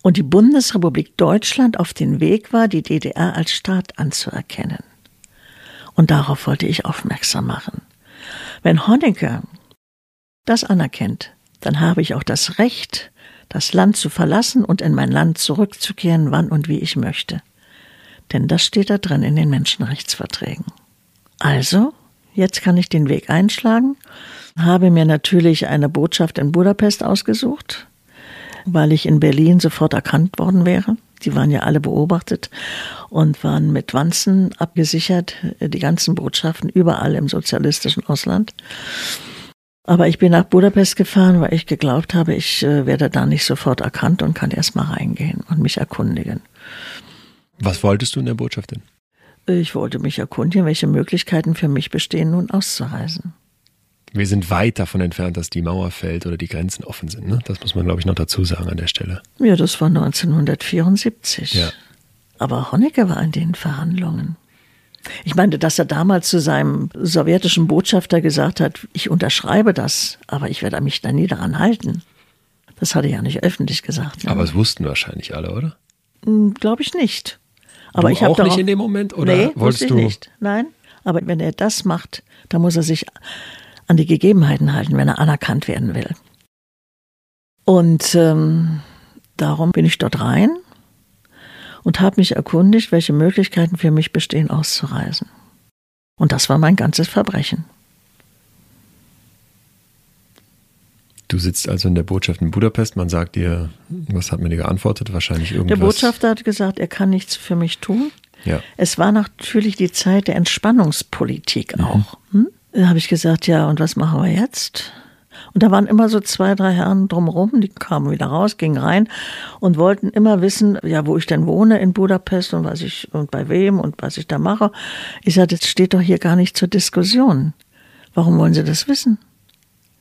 S2: Und die Bundesrepublik Deutschland auf den Weg war, die DDR als Staat anzuerkennen. Und darauf wollte ich aufmerksam machen. Wenn Honecker das anerkennt, dann habe ich auch das Recht, das Land zu verlassen und in mein Land zurückzukehren, wann und wie ich möchte. Denn das steht da drin in den Menschenrechtsverträgen. Also, jetzt kann ich den Weg einschlagen, habe mir natürlich eine Botschaft in Budapest ausgesucht, weil ich in Berlin sofort erkannt worden wäre. Die waren ja alle beobachtet und waren mit Wanzen abgesichert, die ganzen Botschaften überall im sozialistischen Ausland. Aber ich bin nach Budapest gefahren, weil ich geglaubt habe, ich äh, werde da nicht sofort erkannt und kann erst mal reingehen und mich erkundigen.
S3: Was wolltest du in der Botschaft denn?
S2: Ich wollte mich erkundigen, welche Möglichkeiten für mich bestehen, nun auszureisen.
S3: Wir sind weit davon entfernt, dass die Mauer fällt oder die Grenzen offen sind. Ne? Das muss man, glaube ich, noch dazu sagen an der Stelle.
S2: Ja, das war 1974. Ja. Aber Honecker war in den Verhandlungen. Ich meinte, dass er damals zu seinem sowjetischen Botschafter gesagt hat, ich unterschreibe das, aber ich werde mich da nie daran halten. Das hat er ja nicht öffentlich gesagt.
S3: Aber es wussten wahrscheinlich alle, oder?
S2: Hm, Glaube ich nicht.
S3: Aber
S2: du
S3: ich auch nicht in dem Moment oder
S2: nee,
S3: wolltest
S2: du? nicht. Nein, aber wenn er das macht, dann muss er sich an die Gegebenheiten halten, wenn er anerkannt werden will. Und ähm, darum bin ich dort rein und habe mich erkundigt, welche Möglichkeiten für mich bestehen, auszureisen. Und das war mein ganzes Verbrechen.
S3: Du sitzt also in der Botschaft in Budapest. Man sagt dir, was hat man dir geantwortet? Wahrscheinlich irgendwas.
S2: Der Botschafter hat gesagt, er kann nichts für mich tun.
S3: Ja.
S2: Es war natürlich die Zeit der Entspannungspolitik
S3: Mhm.
S2: auch. Hm? Da habe ich gesagt, ja, und was machen wir jetzt? Und da waren immer so zwei, drei Herren drumherum, die kamen wieder raus, gingen rein und wollten immer wissen, ja, wo ich denn wohne in Budapest und was ich und bei wem und was ich da mache. Ich sagte, das steht doch hier gar nicht zur Diskussion. Warum wollen Sie das wissen?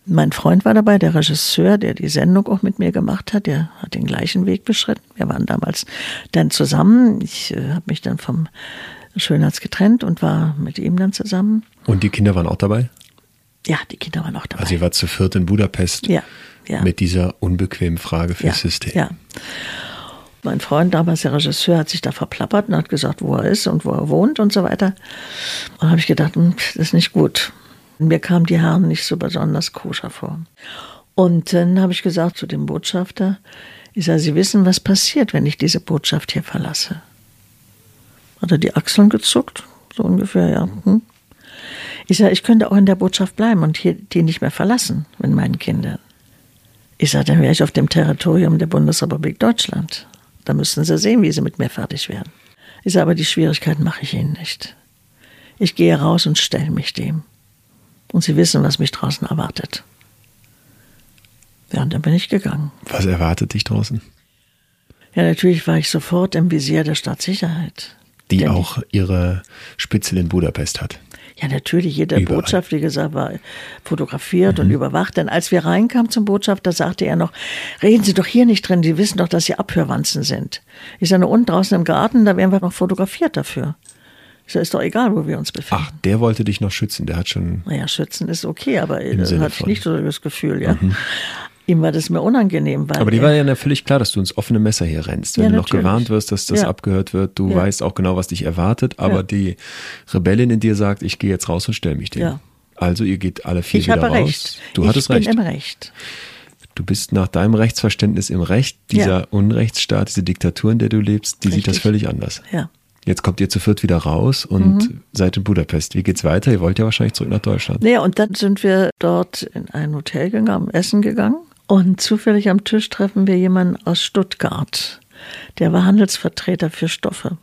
S2: Mein Freund war dabei, der Regisseur, der die Sendung auch mit mir gemacht hat, der hat den gleichen Weg beschritten. Wir waren damals dann zusammen. Ich äh, habe mich dann vom Schönheits getrennt und war mit ihm dann zusammen.
S3: Und die Kinder waren auch dabei?
S2: Ja, die Kinder waren auch dabei.
S3: Also ihr wart zu viert in Budapest
S2: ja, ja.
S3: mit dieser unbequemen Frage fürs
S2: ja,
S3: System.
S2: Ja. Mein Freund, damals der Regisseur, hat sich da verplappert und hat gesagt, wo er ist und wo er wohnt und so weiter. Und habe ich gedacht, hm, das ist nicht gut. Mir kamen die Herren nicht so besonders koscher vor. Und dann habe ich gesagt zu dem Botschafter, ich sage, Sie wissen, was passiert, wenn ich diese Botschaft hier verlasse. Hat er die Achseln gezuckt, so ungefähr, ja. Hm. Ich sage, ich könnte auch in der Botschaft bleiben und hier die nicht mehr verlassen mit meinen Kindern. Ich sage, dann wäre ich auf dem Territorium der Bundesrepublik Deutschland. Da müssten Sie sehen, wie Sie mit mir fertig werden. Ich sage, aber die Schwierigkeiten mache ich Ihnen nicht. Ich gehe raus und stelle mich dem. Und Sie wissen, was mich draußen erwartet. Ja, und dann bin ich gegangen.
S3: Was erwartet dich draußen?
S2: Ja, natürlich war ich sofort im Visier der Staatssicherheit.
S3: Die auch ihre Spitzel in Budapest hat.
S2: Ja, natürlich, jede
S3: Überall. Mhm.
S2: Botschaft, wie gesagt, war fotografiert und überwacht. Denn als wir reinkamen zum Botschafter, sagte er noch, reden Sie doch hier nicht drin, Sie wissen doch, dass Sie Abhörwanzen sind. Ich sage, unten draußen im Garten, da werden wir noch fotografiert dafür. Ich sage, ist doch egal, wo wir uns befinden.
S3: Ach, der wollte dich noch schützen. Der hat schon.
S2: Naja, schützen ist okay, aber das hatte ich nicht so das Gefühl, ja. Ihm war das mir unangenehm, weil
S3: Aber die war ja völlig klar, dass du ins offene Messer hier rennst. Wenn
S2: Ja,
S3: du noch
S2: natürlich.
S3: gewarnt wirst, dass das
S2: Ja.
S3: abgehört wird, du
S2: Ja.
S3: weißt auch genau, was dich erwartet, aber die Rebellin in dir sagt, ich gehe jetzt raus und stelle mich dem.
S2: Ja.
S3: Also ihr geht alle vier
S2: ich
S3: wieder
S2: habe
S3: raus.
S2: recht.
S3: Du
S2: ich
S3: hattest
S2: bin
S3: recht.
S2: im Recht.
S3: Du bist nach deinem Rechtsverständnis im Recht. Dieser. Unrechtsstaat, diese Diktatur, in der du lebst, die sieht das
S2: Richtig.
S3: völlig anders.
S2: Ja.
S3: Jetzt kommt ihr zu viert wieder raus und
S2: Mhm.
S3: seid in Budapest. Wie geht's weiter? Ihr wollt ja wahrscheinlich zurück nach Deutschland.
S2: Naja, und dann sind wir dort in ein Hotel gegangen, essen gegangen. Und zufällig am Tisch treffen wir jemanden aus Stuttgart. Der war Handelsvertreter für Stoffe.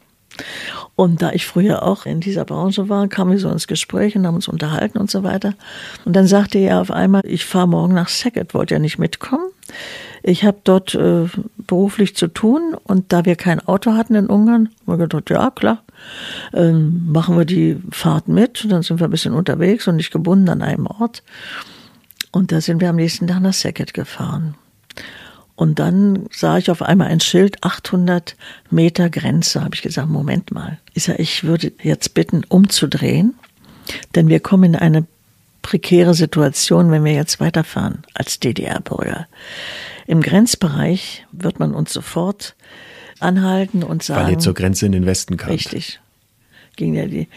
S2: Und da ich früher auch in dieser Branche war, kamen wir so ins Gespräch und haben uns unterhalten und so weiter. Und dann sagte er auf einmal, ich fahre morgen nach Szeged, wollt ihr nicht mitkommen? Ich habe dort äh, beruflich zu tun und da wir kein Auto hatten in Ungarn, haben wir gedacht, ja klar, ähm, machen wir die Fahrt mit. Und dann sind wir ein bisschen unterwegs und nicht gebunden an einem Ort. Und da sind wir am nächsten Tag nach Szeged gefahren. Und dann sah ich auf einmal ein Schild, 800 Meter Grenze. Habe ich gesagt, Moment mal. Ich sage, ich würde jetzt bitten, umzudrehen, denn wir kommen in eine prekäre Situation, wenn wir jetzt weiterfahren als DDR-Bürger. Im Grenzbereich wird man uns sofort anhalten und sagen.
S3: Weil ihr zur Grenze in den Westen kamt.
S2: Richtig. Ging ja die,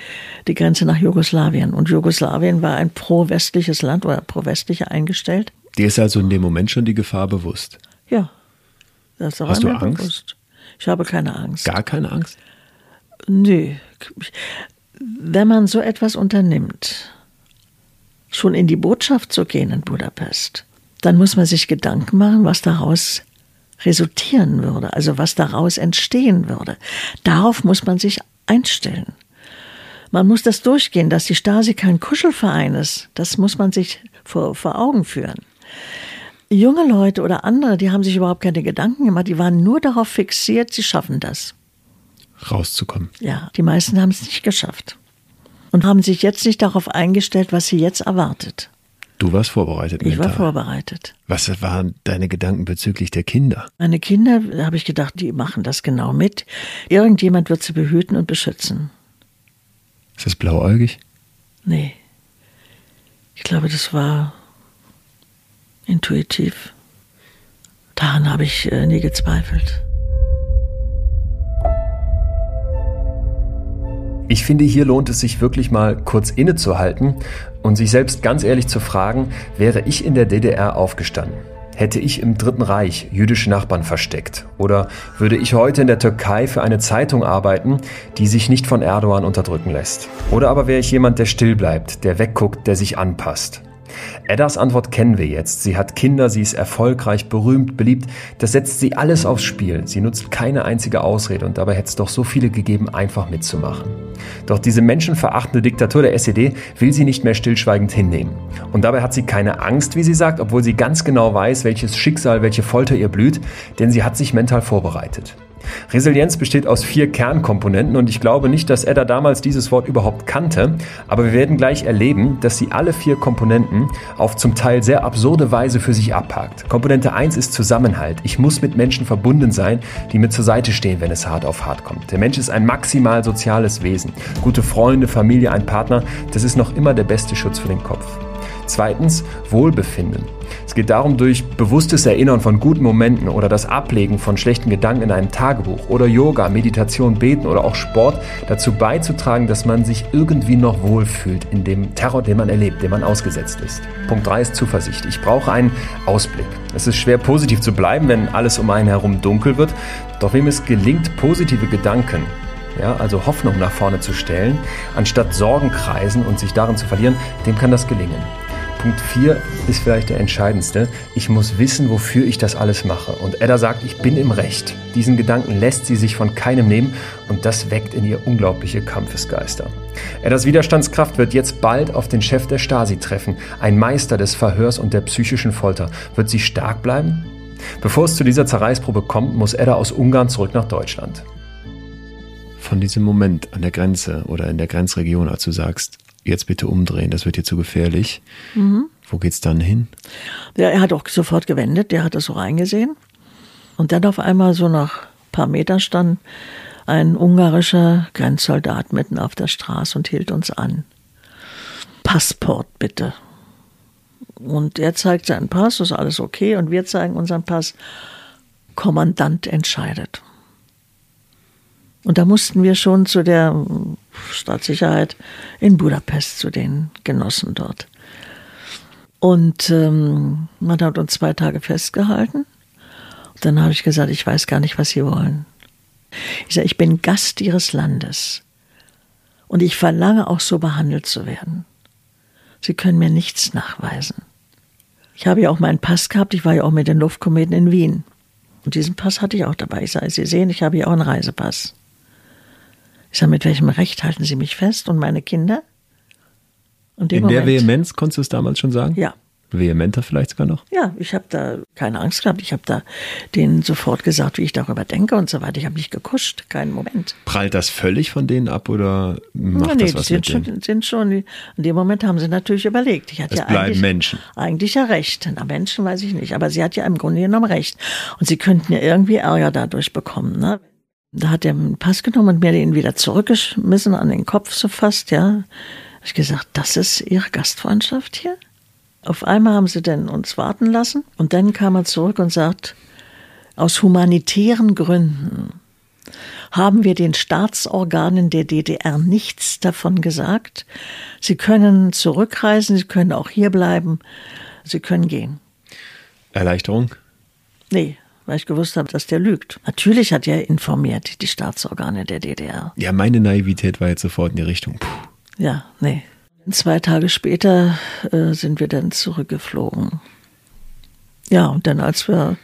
S2: die Grenze nach Jugoslawien. Und Jugoslawien war ein pro-westliches Land oder pro-westlicher eingestellt.
S3: Dir ist also in dem Moment schon die Gefahr bewusst.
S2: Ja. Das war
S3: Hast du Angst?
S2: bewusst. Ich habe keine Angst.
S3: Gar keine Angst?
S2: Nö. Wenn man so etwas unternimmt, schon in die Botschaft zu gehen in Budapest, dann muss man sich Gedanken machen, was daraus resultieren würde, also was daraus entstehen würde. Darauf muss man sich einstellen. Man muss das durchgehen, dass die Stasi kein Kuschelverein ist. Das muss man sich vor, vor Augen führen. Junge Leute oder andere, die haben sich überhaupt keine Gedanken gemacht, die waren nur darauf fixiert, sie schaffen das.
S3: Rauszukommen.
S2: Ja, die meisten haben es nicht geschafft. Und haben sich jetzt nicht darauf eingestellt, was sie jetzt erwartet.
S3: Du warst vorbereitet.
S2: Ich war
S3: mental.
S2: vorbereitet.
S3: Was waren deine Gedanken bezüglich der Kinder?
S2: Meine Kinder, da habe ich gedacht, die machen das genau mit. Irgendjemand wird sie behüten und beschützen.
S3: Ist das blauäugig?
S2: Nee. Ich glaube, das war intuitiv. Daran habe ich äh, nie gezweifelt.
S3: Ich finde, hier lohnt es sich wirklich mal kurz innezuhalten und sich selbst ganz ehrlich zu fragen, wäre ich in der DDR aufgestanden? Hätte ich im Dritten Reich jüdische Nachbarn versteckt? Oder würde ich heute in der Türkei für eine Zeitung arbeiten, die sich nicht von Erdogan unterdrücken lässt? Oder aber wäre ich jemand, der still bleibt, der wegguckt, der sich anpasst? Eddas Antwort kennen wir jetzt. Sie hat Kinder, sie ist erfolgreich, berühmt, beliebt. Das setzt sie alles aufs Spiel. Sie nutzt keine einzige Ausrede und dabei hätte es doch so viele gegeben, einfach mitzumachen. Doch diese menschenverachtende Diktatur der SED will sie nicht mehr stillschweigend hinnehmen. Und dabei hat sie keine Angst, wie sie sagt, obwohl sie ganz genau weiß, welches Schicksal, welche Folter ihr blüht, denn sie hat sich mental vorbereitet. Resilienz besteht aus vier Kernkomponenten und ich glaube nicht, dass Edda damals dieses Wort überhaupt kannte, aber wir werden gleich erleben, dass sie alle vier Komponenten auf zum Teil sehr absurde Weise für sich abhakt. Komponente 1 ist Zusammenhalt. Ich muss mit Menschen verbunden sein, die mir zur Seite stehen, wenn es hart auf hart kommt. Der Mensch ist ein maximal soziales Wesen. Gute Freunde, Familie, ein Partner, das ist noch immer der beste Schutz für den Kopf. Zweitens Wohlbefinden. Es geht darum, durch bewusstes Erinnern von guten Momenten oder das Ablegen von schlechten Gedanken in einem Tagebuch oder Yoga, Meditation, Beten oder auch Sport dazu beizutragen, dass man sich irgendwie noch wohlfühlt in dem Terror, den man erlebt, dem man ausgesetzt ist. Punkt 3 ist Zuversicht. Ich brauche einen Ausblick. Es ist schwer positiv zu bleiben, wenn alles um einen herum dunkel wird. Doch wem es gelingt, positive Gedanken ja, also Hoffnung nach vorne zu stellen, anstatt Sorgen kreisen und sich darin zu verlieren, dem kann das gelingen. Punkt 4 ist vielleicht der entscheidendste. Ich muss wissen, wofür ich das alles mache. Und Edda sagt, ich bin im Recht. Diesen Gedanken lässt sie sich von keinem nehmen und das weckt in ihr unglaubliche Kampfesgeister. Eddas Widerstandskraft wird jetzt bald auf den Chef der Stasi treffen, ein Meister des Verhörs und der psychischen Folter. Wird sie stark bleiben? Bevor es zu dieser Zerreißprobe kommt, muss Edda aus Ungarn zurück nach Deutschland.
S1: Von diesem Moment an der Grenze oder in der Grenzregion, als du sagst, jetzt bitte umdrehen, das wird hier zu gefährlich. Mhm. Wo geht's dann hin?
S2: Ja, er hat auch sofort gewendet, der hat das so reingesehen. Und dann auf einmal so nach ein paar Metern stand ein ungarischer Grenzsoldat mitten auf der Straße und hielt uns an. Passport bitte. Und er zeigt seinen Pass, ist alles okay, und wir zeigen unseren Pass. Kommandant entscheidet. Und da mussten wir schon zu der Staatssicherheit in Budapest, zu den Genossen dort. Und ähm, man hat uns zwei Tage festgehalten. Und dann habe ich gesagt, ich weiß gar nicht, was Sie wollen. Ich sage, ich bin Gast Ihres Landes. Und ich verlange auch so behandelt zu werden. Sie können mir nichts nachweisen. Ich habe ja auch meinen Pass gehabt, ich war ja auch mit den Luftkometen in Wien. Und diesen Pass hatte ich auch dabei. Ich sage, Sie sehen, ich habe hier auch einen Reisepass. Ich sage, mit welchem Recht halten Sie mich fest und meine Kinder?
S1: Und In Moment, der Vehemenz konntest du es damals schon sagen?
S2: Ja.
S1: Vehementer vielleicht sogar noch?
S2: Ja, ich habe da keine Angst gehabt. Ich habe da denen sofort gesagt, wie ich darüber denke und so weiter. Ich habe nicht gekuscht, keinen Moment.
S1: Prallt das völlig von denen ab oder macht ja, nee, das was
S2: sind
S1: mit
S2: schon, sind schon, in dem Moment haben sie natürlich überlegt. Ich hatte
S1: es
S2: ja
S1: bleiben Menschen.
S2: Eigentlich ja recht. Na, Menschen weiß ich nicht, aber sie hat ja im Grunde genommen recht. Und sie könnten ja irgendwie Ärger dadurch bekommen. Ne? Da hat er einen Pass genommen und mir den wieder zurückgeschmissen, an den Kopf so fast, ja. Hab ich gesagt, das ist Ihre Gastfreundschaft hier? Auf einmal haben sie denn uns warten lassen und dann kam er zurück und sagt, aus humanitären Gründen haben wir den Staatsorganen der DDR nichts davon gesagt. Sie können zurückreisen, Sie können auch hier bleiben, Sie können gehen.
S1: Erleichterung?
S2: Nee, weil ich gewusst habe, dass der lügt. Natürlich hat er informiert, die Staatsorgane der DDR.
S1: Ja, meine Naivität war jetzt sofort in die Richtung. Puh.
S2: Ja, nee. Zwei Tage später äh, sind wir dann zurückgeflogen. Ja, und dann, als wir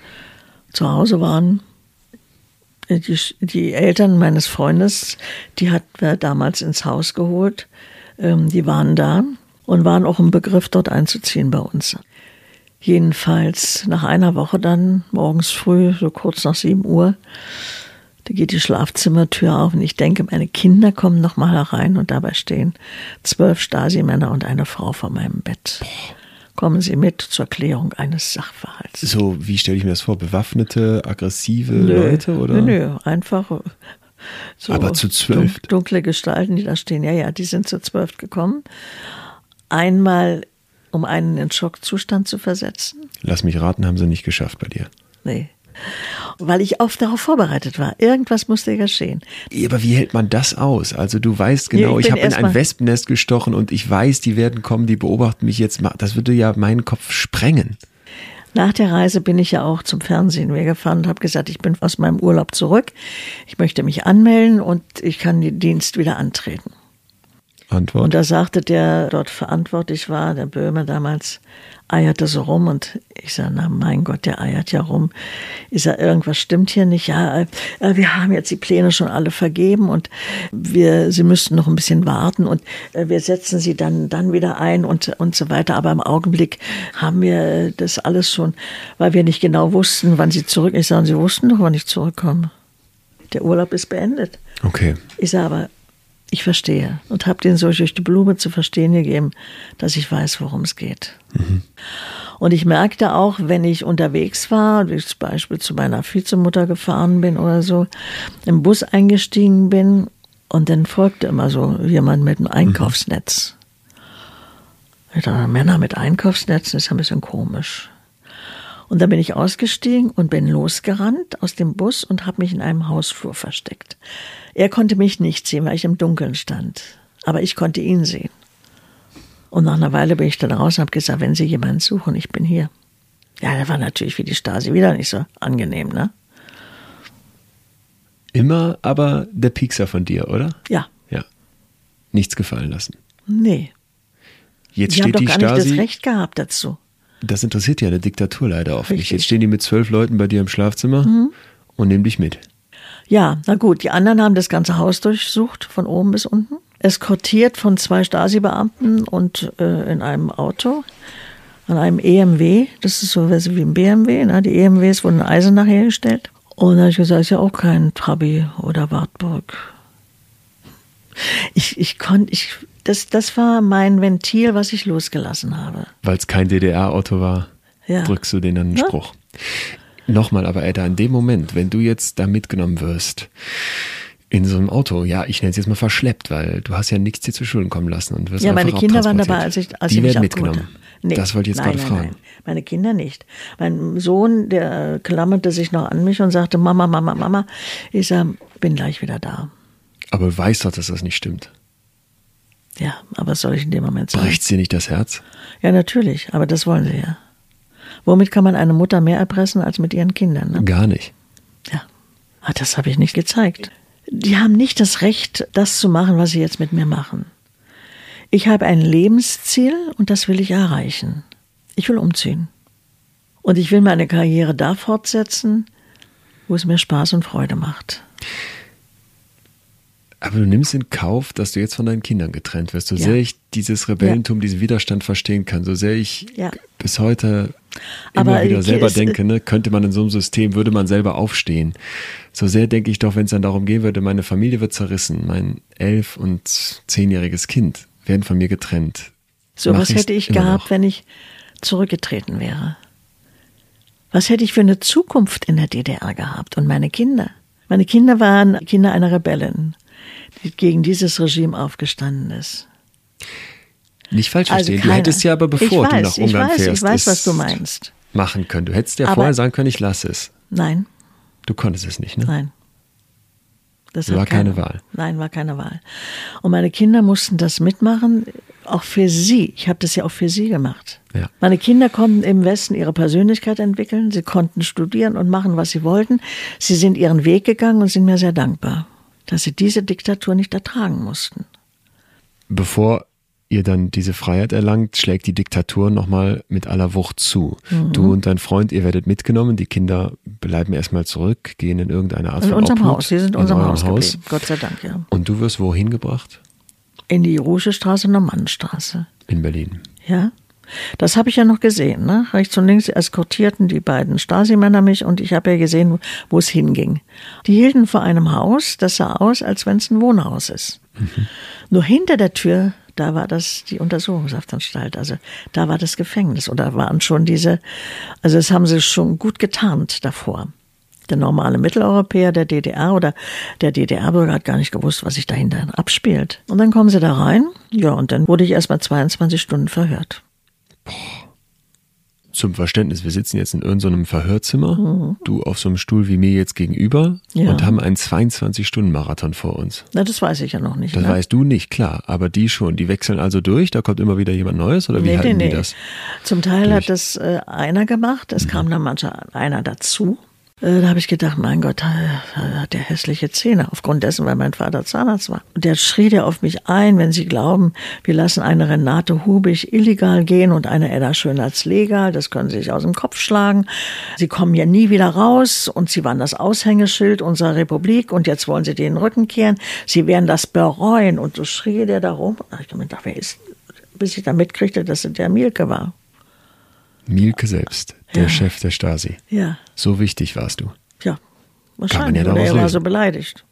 S2: zu Hause waren, äh, die, die Eltern meines Freundes, die hatten wir damals ins Haus geholt. Ähm, die waren da und waren auch im Begriff, dort einzuziehen bei uns. Jedenfalls nach einer Woche dann, morgens früh, so kurz nach sieben Uhr, da geht die Schlafzimmertür auf und ich denke, meine Kinder kommen noch mal herein und dabei stehen zwölf Stasi-Männer und eine Frau vor meinem Bett. Kommen Sie mit zur Klärung eines Sachverhalts.
S1: So, wie stelle ich mir das vor? Bewaffnete, aggressive nö, Leute oder?
S2: Nö, nö, einfach so
S1: Aber zu zwölf?
S2: Dunkle Gestalten, die da stehen. Ja, ja, die sind zu zwölf gekommen. Einmal um einen in Schockzustand zu versetzen?
S1: Lass mich raten, haben sie nicht geschafft bei dir.
S2: Nee. Weil ich oft darauf vorbereitet war. Irgendwas musste geschehen.
S1: Aber wie hält man das aus? Also du weißt genau, ja, ich, ich habe in ein Wespennest gestochen und ich weiß, die werden kommen, die beobachten mich jetzt. Das würde ja meinen Kopf sprengen.
S2: Nach der Reise bin ich ja auch zum Fernsehen gefahren und habe gesagt, ich bin aus meinem Urlaub zurück. Ich möchte mich anmelden und ich kann den Dienst wieder antreten.
S3: Antwort?
S2: Und da sagte der dort verantwortlich war, der Böhme damals, eierte so rum und ich sage, na mein Gott, der eiert ja rum. Ich sage, irgendwas stimmt hier nicht. Ja, äh, wir haben jetzt die Pläne schon alle vergeben und wir, Sie müssten noch ein bisschen warten und äh, wir setzen Sie dann, dann wieder ein und, und so weiter. Aber im Augenblick haben wir das alles schon, weil wir nicht genau wussten, wann Sie zurück. Ich sage, Sie wussten doch, wann ich zurückkomme. Der Urlaub ist beendet.
S3: Okay.
S2: Ich sage aber, ich verstehe und habe denen so durch die Blume zu verstehen gegeben, dass ich weiß, worum es geht. Mhm. Und ich merkte auch, wenn ich unterwegs war, wie ich zum Beispiel zu meiner Vizemutter gefahren bin oder so, im Bus eingestiegen bin und dann folgte immer so jemand mit einem Einkaufsnetz. Ich dachte, Männer mit Einkaufsnetzen ist ein bisschen komisch. Und dann bin ich ausgestiegen und bin losgerannt aus dem Bus und habe mich in einem Hausflur versteckt. Er konnte mich nicht sehen, weil ich im Dunkeln stand. Aber ich konnte ihn sehen. Und nach einer Weile bin ich dann raus und habe gesagt, wenn Sie jemanden suchen, ich bin hier. Ja, der war natürlich wie die Stasi wieder nicht so angenehm, ne?
S3: Immer aber der Piekser von dir, oder?
S2: Ja.
S3: Ja. Nichts gefallen lassen.
S2: Nee.
S3: Jetzt
S2: die
S3: steht
S2: haben doch
S3: die
S2: gar
S3: Stasi.
S2: nicht das Recht gehabt dazu.
S3: Das interessiert ja eine Diktatur leider oft nicht.
S2: Richtig.
S3: Jetzt stehen die mit zwölf Leuten bei dir im Schlafzimmer und nehmen dich mit.
S2: Ja, na gut, die anderen haben das ganze Haus durchsucht, von oben bis unten. Eskortiert von zwei Stasi-Beamten und äh, in einem Auto, an einem EMW. Das ist so wie ein BMW. Ne? Die EMWs wurden in Eisenach hergestellt. Und da habe ich gesagt, ist ja auch kein Trabi oder Wartburg. Ich, ich konnte, ich, das, das war mein Ventil, was ich losgelassen habe.
S3: Weil es kein DDR-Auto war,
S2: Ja.
S3: drückst du denen einen
S2: Ja.
S3: Spruch. Nochmal, aber Edda, in dem Moment, wenn du jetzt da mitgenommen wirst, in so einem Auto, ja, ich nenne es jetzt mal verschleppt, weil du hast ja nichts dir zu Schulden kommen lassen und wirst
S2: Ja, meine Kinder waren dabei, als ich, als
S3: Die
S2: ich mich
S3: werden mitgenommen.
S2: habe. Nee,
S3: das wollte ich jetzt
S2: nein,
S3: gerade
S2: nein,
S3: fragen.
S2: Nein, meine Kinder nicht. Mein Sohn, der klammerte sich noch an mich und sagte, Mama, Mama, Mama. Ich sag, bin gleich wieder da.
S3: Aber du weißt doch, dass das nicht stimmt.
S2: Ja, aber was soll ich in dem Moment sagen?
S3: Bricht's dir nicht das Herz?
S2: Ja, natürlich, aber das wollen sie ja. Womit kann man eine Mutter mehr erpressen als mit ihren Kindern? Ne?
S3: Gar nicht.
S2: Ja, aber das habe ich nicht gezeigt. Die haben nicht das Recht, das zu machen, was sie jetzt mit mir machen. Ich habe ein Lebensziel und das will ich erreichen. Ich will umziehen. Und ich will meine Karriere da fortsetzen, wo es mir Spaß und Freude macht.
S3: Aber du nimmst in Kauf, dass du jetzt von deinen Kindern getrennt wirst. So
S2: Ja.
S3: sehr ich dieses Rebellentum, diesen Widerstand verstehen kann, so sehr ich
S2: Ja.
S3: bis heute immer
S2: Aber
S3: wieder selber
S2: es-
S3: denke, ne, könnte man in so einem System, würde man selber aufstehen. So sehr denke ich doch, wenn es dann darum gehen würde, meine Familie wird zerrissen, mein elf- und zehnjähriges Kind werden von mir getrennt.
S2: So
S3: Mach
S2: was hätte ich gehabt,
S3: noch.
S2: wenn ich zurückgetreten wäre. Was hätte ich für eine Zukunft in der DDR gehabt und meine Kinder? Meine Kinder waren Kinder einer Rebellin, gegen dieses Regime aufgestanden ist.
S3: Nicht falsch
S2: Also
S3: verstehen. du
S2: keiner.
S3: hättest ja aber,
S2: Ich
S3: bevor du
S2: weiß,
S3: nach
S2: ich
S3: Ungarn
S2: weiß, ich
S3: fährst,
S2: weiß, was du meinst.
S3: machen können. Du hättest ja
S2: Aber-
S3: vorher sagen können, ich lasse es.
S2: Nein,
S3: Du konntest es nicht, ne?
S2: nein. Das
S3: War
S2: hat
S3: keine Wahl.
S2: Nein, war keine Wahl. Und meine Kinder mussten das mitmachen, auch für sie. Ich habe das ja auch für sie gemacht.
S3: Ja.
S2: Meine Kinder konnten im Westen ihre Persönlichkeit entwickeln. Sie konnten studieren und machen, was sie wollten. Sie sind ihren Weg gegangen und sind mir sehr dankbar, dass sie diese Diktatur nicht ertragen mussten.
S3: bevor ihr dann diese Freiheit erlangt, schlägt die Diktatur nochmal mit aller Wucht zu.
S2: Mhm.
S3: Du und dein Freund, ihr werdet mitgenommen, die Kinder bleiben erstmal zurück, gehen in irgendeine Art
S2: In
S3: von
S2: unserem
S3: Obhut,
S2: Haus. Sie sind in unserem
S3: eurem
S2: Haus geblieben. Gott sei Dank, ja.
S3: Und du wirst wohin gebracht?
S2: In die Ruschestraße, Normannenstraße.
S3: In Berlin.
S2: Ja. Das habe ich ja noch gesehen. Ne? Rechts und links eskortierten die beiden Stasi-Männer mich und ich habe ja gesehen, wo- es hinging. Die hielten vor einem Haus, das sah aus, als wenn es ein Wohnhaus ist. Nur hinter der Tür, da war das die Untersuchungshaftanstalt. Also da war das Gefängnis oder waren schon diese, also das haben sie schon gut getarnt davor. Der normale Mitteleuropäer der DDR oder der DDR-Bürger hat gar nicht gewusst, was sich dahinter abspielt. Und dann kommen sie da rein, ja, und dann wurde ich erst mal 22 Stunden verhört.
S3: Zum Verständnis, wir sitzen jetzt in irgendeinem Verhörzimmer, du auf so einem Stuhl wie mir jetzt gegenüber
S2: Mhm. Ja.
S3: und haben einen 22-Stunden-Marathon vor uns.
S2: Na, das weiß ich ja noch nicht.
S3: Das
S2: ne?
S3: weißt du nicht, klar, aber die schon. Die wechseln also durch, da kommt immer wieder jemand Neues oder wie
S2: Nee,
S3: halten
S2: nee,
S3: die
S2: nee.
S3: das?
S2: Zum Teil
S3: durch?
S2: hat das äh, einer gemacht, es kam dann manchmal einer dazu. Äh, da habe ich gedacht, mein Gott, hat der hässliche Zähne, aufgrund dessen, weil mein Vater Zahnarzt war. Und der schrie der auf mich ein, wenn Sie glauben, wir lassen eine Renate Hubig illegal gehen und eine Edda Schönheits legal, das können Sie sich aus dem Kopf schlagen. Sie kommen hier nie wieder raus und Sie waren das Aushängeschild unserer Republik und jetzt wollen Sie den Rücken kehren. Sie werden das bereuen. Und so schrie der da rum. Da habe ich gedacht, wer ist, bis ich da mitkriegte, dass es der Mielke war.
S3: Mielke selbst, der ja. Chef der Stasi.
S2: Ja.
S3: So wichtig warst du.
S2: Ja, wahrscheinlich. Ja er war lesen. so beleidigt.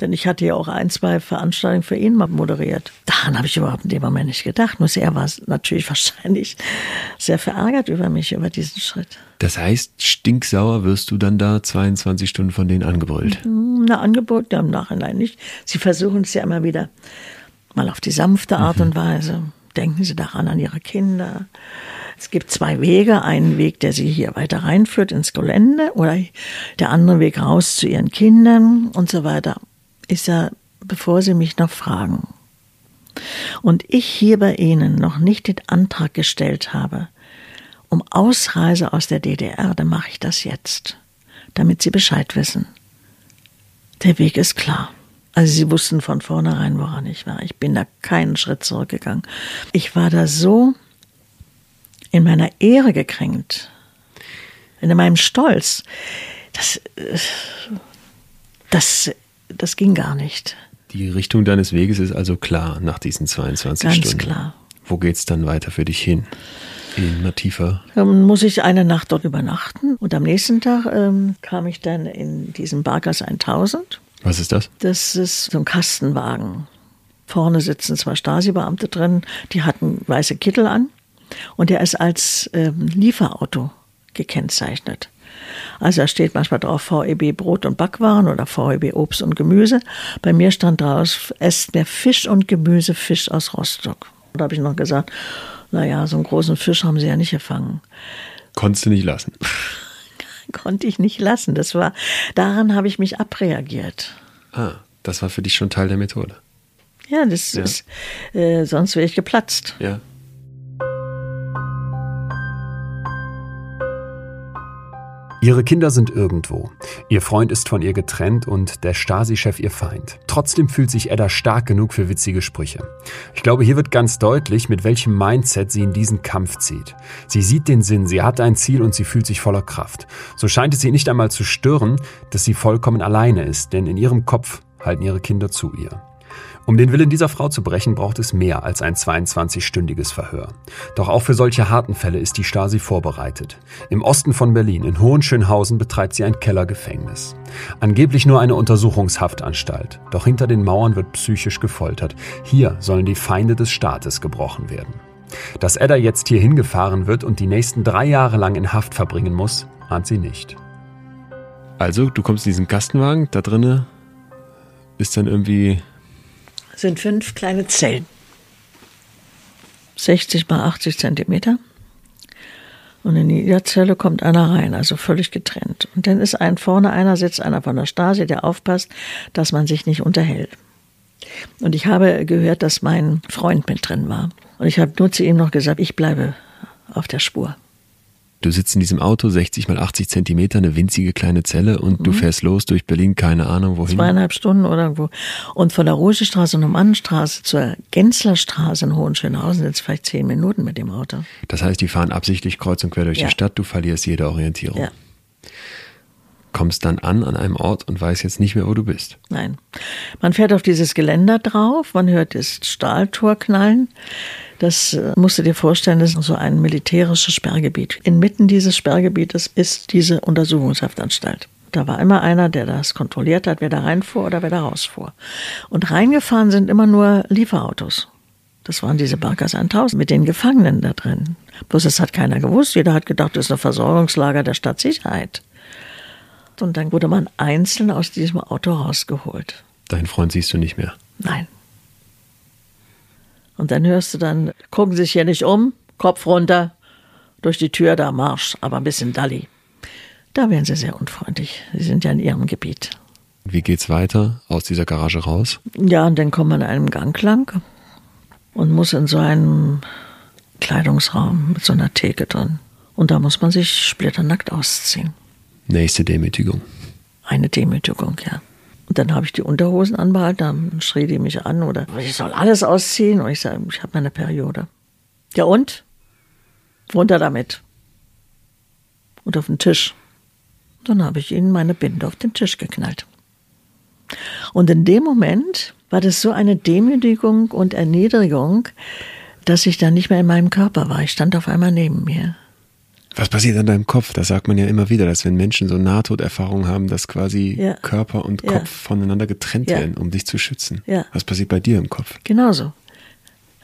S2: Denn ich hatte ja auch ein, zwei Veranstaltungen für ihn mal moderiert. Daran habe ich überhaupt in dem Moment nicht gedacht. Nur er war natürlich wahrscheinlich sehr verärgert über mich, über diesen Schritt.
S3: Das heißt, stinksauer wirst du dann da 22 Stunden von denen angebrüllt?
S2: Mhm, na, angeboten ja, im Nachhinein nicht. Sie versuchen es ja immer wieder mal auf die sanfte Art mhm. und Weise. Denken Sie daran an Ihre Kinder. Es gibt zwei Wege. Einen Weg, der sie hier weiter reinführt ins Gelände oder der andere Weg raus zu ihren Kindern und so weiter. Ist ja, bevor sie mich noch fragen. Und ich hier bei Ihnen noch nicht den Antrag gestellt habe, um Ausreise aus der DDR, dann mache ich das jetzt, damit Sie Bescheid wissen. Der Weg ist klar. Also sie wussten von vornherein, woran ich war. Ich bin da keinen Schritt zurückgegangen. Ich war da so in meiner Ehre gekränkt, in meinem Stolz. Das, das, das ging gar nicht.
S3: Die Richtung deines Weges ist also klar nach diesen 22
S2: Ganz
S3: Stunden.
S2: Ganz klar.
S3: Wo geht's dann weiter für dich hin? Immer tiefer.
S2: Dann muss ich eine Nacht dort übernachten und am nächsten Tag ähm, kam ich dann in diesen Barkers 1000.
S3: Was ist das?
S2: Das ist so ein Kastenwagen. Vorne sitzen zwei Stasi-Beamte drin, die hatten weiße Kittel an und der ist als ähm, Lieferauto gekennzeichnet. Also da steht manchmal drauf VEB Brot und Backwaren oder VEB Obst und Gemüse. Bei mir stand draus, esst mehr Fisch und Gemüse, Fisch aus Rostock. Da habe ich noch gesagt, naja, so einen großen Fisch haben sie ja nicht gefangen.
S3: Konntest du nicht lassen?
S2: Konnte ich nicht lassen. Das war, daran habe ich mich abreagiert.
S3: Ah, das war für dich schon Teil der Methode.
S2: Ja, das ja. ist, äh, sonst wäre ich geplatzt.
S3: Ja. Ihre Kinder sind irgendwo. Ihr Freund ist von ihr getrennt und der Stasi-Chef ihr Feind. Trotzdem fühlt sich Edda stark genug für witzige Sprüche. Ich glaube, hier wird ganz deutlich, mit welchem Mindset sie in diesen Kampf zieht. Sie sieht den Sinn, sie hat ein Ziel und sie fühlt sich voller Kraft. So scheint es sie nicht einmal zu stören, dass sie vollkommen alleine ist, denn in ihrem Kopf halten ihre Kinder zu ihr. Um den Willen dieser Frau zu brechen, braucht es mehr als ein 22-stündiges Verhör. Doch auch für solche harten Fälle ist die Stasi vorbereitet. Im Osten von Berlin, in Hohenschönhausen, betreibt sie ein Kellergefängnis. Angeblich nur eine Untersuchungshaftanstalt. Doch hinter den Mauern wird psychisch gefoltert. Hier sollen die Feinde des Staates gebrochen werden. Dass Edda jetzt hier hingefahren wird und die nächsten drei Jahre lang in Haft verbringen muss, ahnt sie nicht. Also, du kommst in diesen Kastenwagen, da drinnen ist dann irgendwie
S2: sind fünf kleine Zellen. 60 mal 80 Zentimeter. Und in jeder Zelle kommt einer rein, also völlig getrennt. Und dann ist ein vorne einer, sitzt einer von der Stasi, der aufpasst, dass man sich nicht unterhält. Und ich habe gehört, dass mein Freund mit drin war. Und ich habe nur zu ihm noch gesagt, ich bleibe auf der Spur.
S3: Du sitzt in diesem Auto, 60 mal 80 Zentimeter, eine winzige kleine Zelle und mhm. du fährst los durch Berlin, keine Ahnung wohin.
S2: Zweieinhalb Stunden oder irgendwo. Und von der Ruhestraße und Normannenstraße zur Genslerstraße in Hohenschönhausen sind es vielleicht zehn Minuten mit dem Auto.
S3: Das heißt, die fahren absichtlich kreuz und quer durch ja. die Stadt, du verlierst jede Orientierung. Ja. Kommst dann an an einem Ort und weißt jetzt nicht mehr, wo du bist.
S2: Nein. Man fährt auf dieses Geländer drauf, man hört das Stahltor knallen. Das äh, musst du dir vorstellen, das ist so ein militärisches Sperrgebiet. Inmitten dieses Sperrgebietes ist diese Untersuchungshaftanstalt. Da war immer einer, der das kontrolliert hat, wer da reinfuhr oder wer da rausfuhr. Und reingefahren sind immer nur Lieferautos. Das waren diese Barkers 1000 mit den Gefangenen da drin. Bloß das hat keiner gewusst. Jeder hat gedacht, das ist ein Versorgungslager der Stadtsicherheit. Und dann wurde man einzeln aus diesem Auto rausgeholt.
S3: Deinen Freund siehst du nicht mehr?
S2: Nein. Und dann hörst du dann, gucken Sie sich hier nicht um, Kopf runter, durch die Tür, da Marsch, aber ein bisschen Dalli. Da werden sie sehr unfreundlich. Sie sind ja in ihrem Gebiet.
S3: Wie geht's weiter aus dieser Garage raus?
S2: Ja, und dann kommt man in einem Gang lang und muss in so einem Kleidungsraum mit so einer Theke drin. Und da muss man sich splitternackt ausziehen.
S3: Nächste Demütigung.
S2: Eine Demütigung, ja. Und dann habe ich die Unterhosen anbehalten, dann schrie die mich an oder ich soll alles ausziehen. Und ich sage, ich habe meine Periode. Ja und? Runter damit. Und auf den Tisch. Dann habe ich ihnen meine Binde auf den Tisch geknallt. Und in dem Moment war das so eine Demütigung und Erniedrigung, dass ich dann nicht mehr in meinem Körper war. Ich stand auf einmal neben mir.
S3: Was passiert an deinem Kopf? Das sagt man ja immer wieder, dass wenn Menschen so Nahtoderfahrungen haben, dass quasi ja. Körper und Kopf ja. voneinander getrennt werden, um dich zu schützen. Was passiert bei dir im Kopf?
S2: Genauso.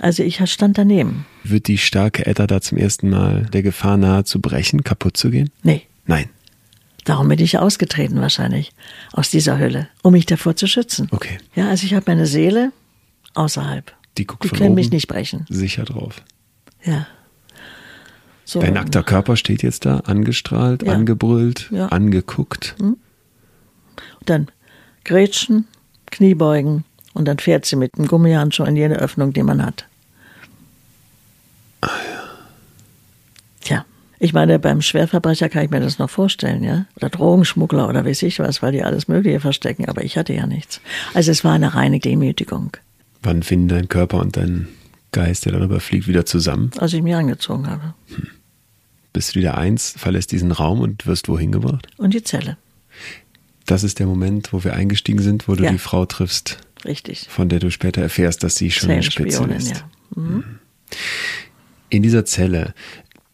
S2: Also ich stand daneben.
S3: Wird die starke Edda da zum ersten Mal der Gefahr nahe zu brechen, kaputt zu gehen?
S2: Nee.
S3: Nein.
S2: Darum bin ich ausgetreten wahrscheinlich aus dieser Hölle, um mich davor zu schützen.
S3: Okay.
S2: Ja, also ich habe meine Seele außerhalb.
S3: Die guckt
S2: Die
S3: von
S2: können
S3: oben
S2: mich nicht brechen.
S3: Sicher drauf.
S2: Ja.
S3: So, Dein nackter Körper steht jetzt da, angestrahlt, ja. angebrüllt, ja. angeguckt.
S2: Hm? Und dann Grätschen, Kniebeugen und dann fährt sie mit dem Gummihandschuh in jede Öffnung, die man hat.
S3: Ah ja.
S2: Tja, ich meine, beim Schwerverbrecher kann ich mir das noch vorstellen, ja? Oder Drogenschmuggler oder weiß ich was, weil die alles Mögliche verstecken, aber ich hatte ja nichts. Also es war eine reine Demütigung.
S3: Wann finden dein Körper und dein Geist, der darüber fliegt, wieder zusammen?
S2: Als ich mich angezogen habe. Hm.
S3: Bist du wieder eins, verlässt diesen Raum und wirst wohin gebracht?
S2: Und die Zelle.
S3: Das ist der Moment, wo wir eingestiegen sind, wo du ja. die Frau triffst.
S2: Richtig.
S3: Von der du später erfährst, dass sie schon eine Spitze ist.
S2: Ja. Mhm.
S3: In dieser Zelle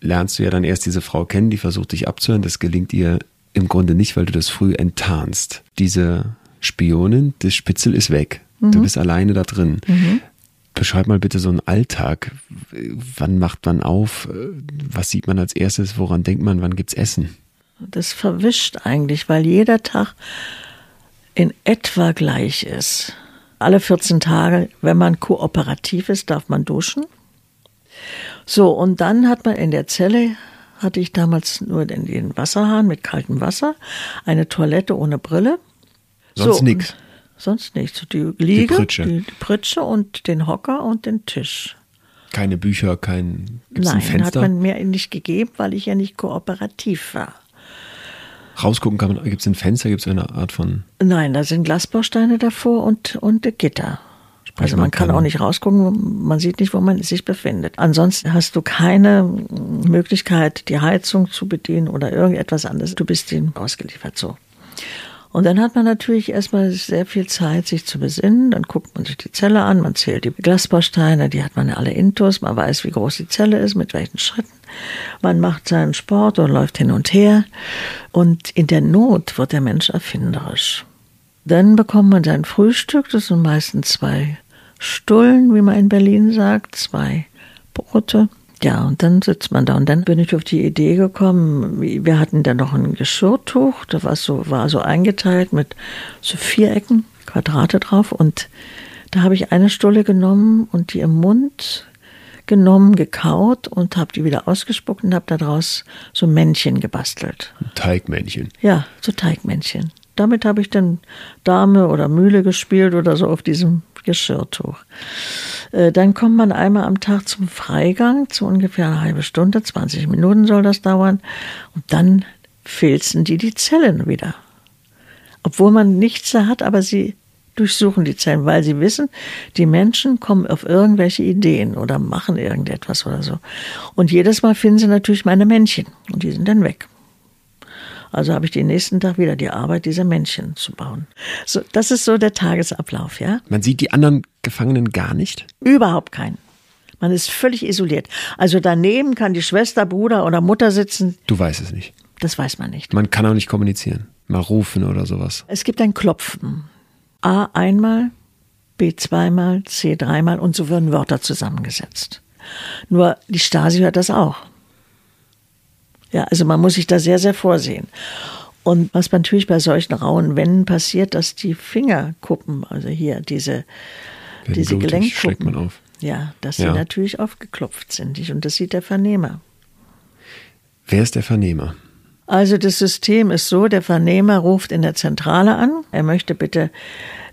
S3: lernst du ja dann erst diese Frau kennen, die versucht dich abzuhören. Das gelingt ihr im Grunde nicht, weil du das früh enttarnst. Diese Spionin, das Spitzel ist weg. Mhm. Du bist alleine da drin. Mhm. Beschreib mal bitte so einen Alltag. Wann macht man auf? Was sieht man als erstes? Woran denkt man? Wann gibt's Essen?
S2: Das verwischt eigentlich, weil jeder Tag in etwa gleich ist. Alle 14 Tage, wenn man kooperativ ist, darf man duschen. So, und dann hat man in der Zelle, hatte ich damals nur den, den Wasserhahn mit kaltem Wasser, eine Toilette ohne Brille.
S3: Sonst so, nichts.
S2: Sonst nichts. Die Liege,
S3: die Pritsche.
S2: Die, die Pritsche und den Hocker und den Tisch.
S3: Keine Bücher, kein
S2: gibt's
S3: Nein,
S2: ein
S3: Fenster?
S2: hat man mir nicht gegeben, weil ich ja nicht kooperativ war.
S3: Rausgucken kann man, gibt es ein Fenster, gibt es eine Art von...
S2: Nein, da sind Glasbausteine davor und, und Gitter. Also man kann auch nicht rausgucken, man sieht nicht, wo man sich befindet. Ansonsten hast du keine Möglichkeit, die Heizung zu bedienen oder irgendetwas anderes. Du bist ihnen ausgeliefert so. Und dann hat man natürlich erstmal sehr viel Zeit, sich zu besinnen. Dann guckt man sich die Zelle an, man zählt die Glasbausteine, die hat man alle intus, man weiß, wie groß die Zelle ist, mit welchen Schritten. Man macht seinen Sport und läuft hin und her. Und in der Not wird der Mensch erfinderisch. Dann bekommt man sein Frühstück, das sind meistens zwei Stullen, wie man in Berlin sagt, zwei Brote. Ja, und dann sitzt man da. Und dann bin ich auf die Idee gekommen, wir hatten da noch ein Geschirrtuch, das war so, war so eingeteilt mit so Vierecken, Quadrate drauf. Und da habe ich eine Stulle genommen und die im Mund genommen, gekaut und habe die wieder ausgespuckt und habe daraus so Männchen gebastelt.
S3: Teigmännchen.
S2: Ja, so Teigmännchen. Damit habe ich dann Dame oder Mühle gespielt oder so auf diesem Geschirrtuch. Äh, dann kommt man einmal am Tag zum Freigang, zu ungefähr eine halbe Stunde, 20 Minuten soll das dauern. Und dann filzen die die Zellen wieder. Obwohl man nichts da hat, aber sie durchsuchen die Zellen, weil sie wissen, die Menschen kommen auf irgendwelche Ideen oder machen irgendetwas oder so. Und jedes Mal finden sie natürlich meine Männchen und die sind dann weg. Also habe ich den nächsten Tag wieder die Arbeit, diese Männchen zu bauen. So, das ist so der Tagesablauf, ja.
S3: Man sieht die anderen Gefangenen gar nicht?
S2: Überhaupt keinen. Man ist völlig isoliert. Also daneben kann die Schwester, Bruder oder Mutter sitzen.
S3: Du weißt es nicht.
S2: Das weiß man nicht.
S3: Man kann auch nicht kommunizieren. Mal rufen oder sowas.
S2: Es gibt ein Klopfen. A einmal, B zweimal, C dreimal und so werden Wörter zusammengesetzt. Nur die Stasi hört das auch. Ja, also man muss sich da sehr, sehr vorsehen. Und was natürlich bei solchen rauen Wänden passiert, dass die Fingerkuppen, also hier diese,
S3: Wenn
S2: diese
S3: blutig,
S2: Gelenkkuppen,
S3: schlägt man auf.
S2: ja, dass
S3: Ja.
S2: sie natürlich aufgeklopft sind. Und das sieht der Vernehmer.
S3: Wer ist der Vernehmer?
S2: Also das System ist so, der Vernehmer ruft in der Zentrale an, er möchte bitte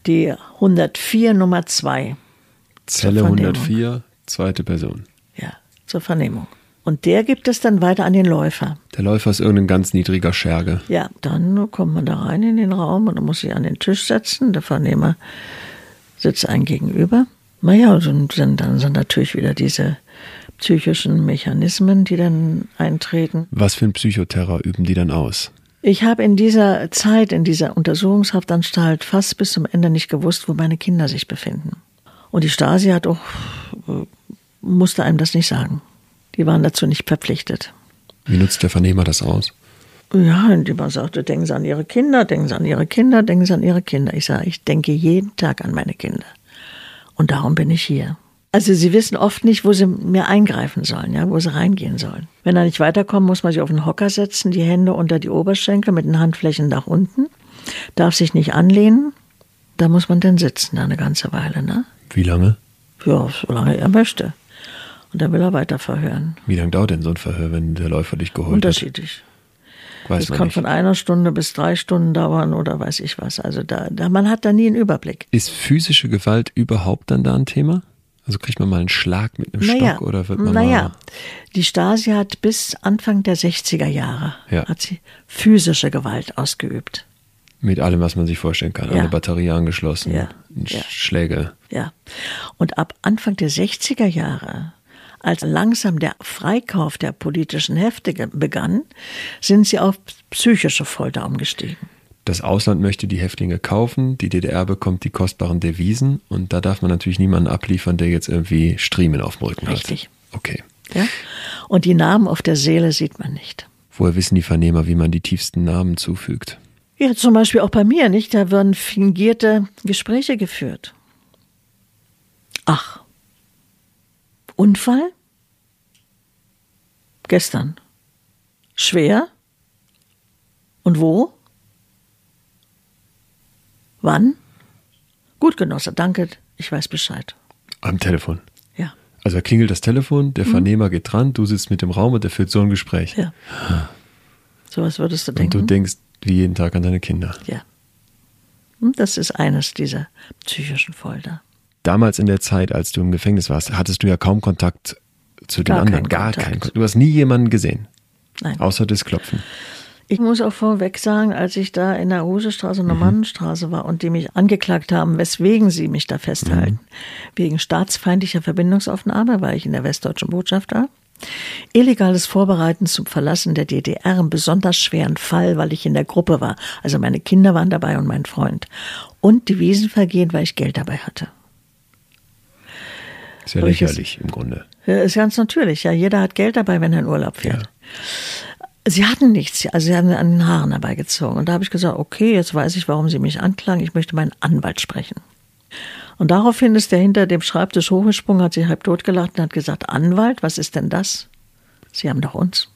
S2: die 104 Nummer 2
S3: Zelle
S2: Vernehmung.
S3: 104, zweite Person.
S2: ja, zur Vernehmung. Und der gibt es dann weiter an den Läufer.
S3: Der Läufer ist irgendein ganz niedriger Scherge.
S2: Ja, dann kommt man da rein in den Raum und dann muss sich an den Tisch setzen. Der Vernehmer sitzt einem gegenüber. Naja, und dann, dann sind natürlich wieder diese psychischen Mechanismen, die dann eintreten.
S3: Was für ein Psychoterror üben die dann aus?
S2: Ich habe in dieser Zeit, in dieser Untersuchungshaftanstalt fast bis zum Ende nicht gewusst, wo meine Kinder sich befinden. Und die Stasi hat auch, äh, musste einem das nicht sagen. Die waren dazu nicht verpflichtet.
S3: Wie nutzt der Vernehmer das aus?
S2: Ja, indem man sagte, denken Sie an Ihre Kinder, denken Sie an Ihre Kinder, denken Sie an Ihre Kinder. Ich sage, ich denke jeden Tag an meine Kinder. Und darum bin ich hier. Also sie wissen oft nicht, wo sie mir eingreifen sollen, ja, wo sie reingehen sollen. Wenn er nicht weiterkommt, muss man sich auf den Hocker setzen, die Hände unter die Oberschenkel mit den Handflächen nach unten, darf sich nicht anlehnen. Da muss man dann sitzen, da eine ganze Weile, ne?
S3: Wie lange?
S2: Ja, solange er möchte. Und dann will er weiter verhören.
S3: Wie lange dauert denn so ein Verhör, wenn der Läufer dich geholt
S2: Unterschiedlich.
S3: hat?
S2: Es
S3: man
S2: kann
S3: nicht.
S2: von einer Stunde bis drei Stunden dauern oder weiß ich was. Also da, da man hat da nie einen Überblick.
S3: Ist physische Gewalt überhaupt dann da ein Thema? Also kriegt man mal einen Schlag mit einem Stock oder wird man
S2: naja,
S3: mal...
S2: die Stasi hat bis Anfang der 60er Jahre
S3: Ja.
S2: hat sie physische Gewalt ausgeübt.
S3: Mit allem, was man sich vorstellen kann.
S2: Ja.
S3: Eine Batterie angeschlossen,
S2: Ja.
S3: Sch-
S2: Ja.
S3: Schläge.
S2: Ja. Und ab Anfang der 60er Jahre, als langsam der Freikauf der politischen Hefte begann, sind sie auf psychische Folter umgestiegen.
S3: Das Ausland möchte die Häftlinge kaufen, die DDR bekommt die kostbaren Devisen und da darf man natürlich niemanden abliefern, der jetzt irgendwie Striemen auf dem Rücken
S2: Richtig.
S3: hat. Okay.
S2: Ja? Und die Namen auf der Seele sieht man nicht.
S3: Woher wissen die Vernehmer, wie man die tiefsten Namen zufügt?
S2: Ja, zum Beispiel auch bei mir, nicht? Da werden fingierte Gespräche geführt. Ach. Unfall? Gestern. Schwer? Und wo? Wann? Gut, Genosse, danke, ich weiß Bescheid.
S3: Am Telefon.
S2: Ja,
S3: Also klingelt das Telefon, der Vernehmer geht dran, du sitzt mit dem Raum und der führt so ein Gespräch.
S2: ja. So was würdest du
S3: Und
S2: denken?
S3: du denkst wie jeden Tag an deine Kinder.
S2: ja. Hm, Das ist eines dieser psychischen Folter.
S3: Damals in der Zeit, als du im Gefängnis warst, hattest du ja kaum Kontakt zu den
S2: Gar
S3: anderen. Gar
S2: Kontakt.
S3: keinen Kontakt. Du hast nie jemanden gesehen,
S2: Nein.
S3: außer das Klopfen.
S2: Ich muss auch vorweg sagen, als ich da in der Husestraße und der Mannenstraße war und die mich angeklagt haben, weswegen sie mich da festhalten, wegen staatsfeindlicher Verbindungsaufnahme, weil ich in der westdeutschen Botschaft war, illegales Vorbereiten zum Verlassen der DDR im besonders schweren Fall, weil ich in der Gruppe war, also meine Kinder waren dabei und mein Freund, und Devisenvergehen, weil ich Geld dabei hatte.
S3: Ist ja lächerlich im Grunde.
S2: Ja, ist ganz natürlich. Ja, jeder hat Geld dabei, wenn er in Urlaub fährt. Sie hatten nichts, also sie haben an den Haaren herbeigezogen. Und da habe ich gesagt, okay, jetzt weiß ich, warum Sie mich anklagen. Ich möchte meinen Anwalt sprechen. Und daraufhin ist der hinter dem Schreibtisch hochgesprungen, hat sich halb totgelacht und hat gesagt, Anwalt, was ist denn das? Sie haben doch uns.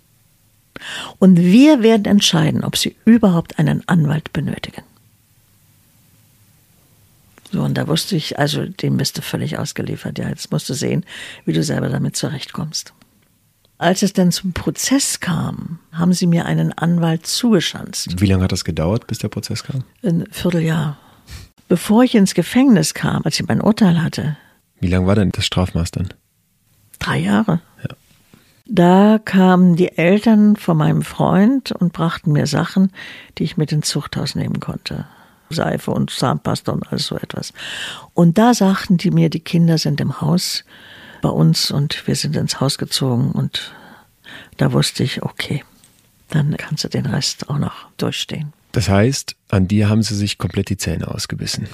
S2: Und wir werden entscheiden, ob Sie überhaupt einen Anwalt benötigen. So, und da wusste ich, also dem bist du völlig ausgeliefert. Ja, jetzt musst du sehen, wie du selber damit zurechtkommst. Als es dann zum Prozess kam, haben sie mir einen Anwalt zugeschanzt.
S3: Wie lange hat das gedauert, bis der Prozess kam?
S2: Ein Vierteljahr. Bevor ich ins Gefängnis kam, als ich mein Urteil hatte,
S3: Wie lang war denn das Strafmaß dann?
S2: drei Jahre.
S3: Ja.
S2: Da kamen die Eltern von meinem Freund und brachten mir Sachen, die ich mit ins Zuchthaus nehmen konnte. Seife und Zahnpasta und alles so etwas. Und da sagten die mir, die Kinder sind im Haus bei uns und wir sind ins Haus gezogen und da wusste ich, okay, dann kannst du den Rest auch noch durchstehen.
S3: Das heißt, an dir haben sie sich komplett die Zähne ausgebissen.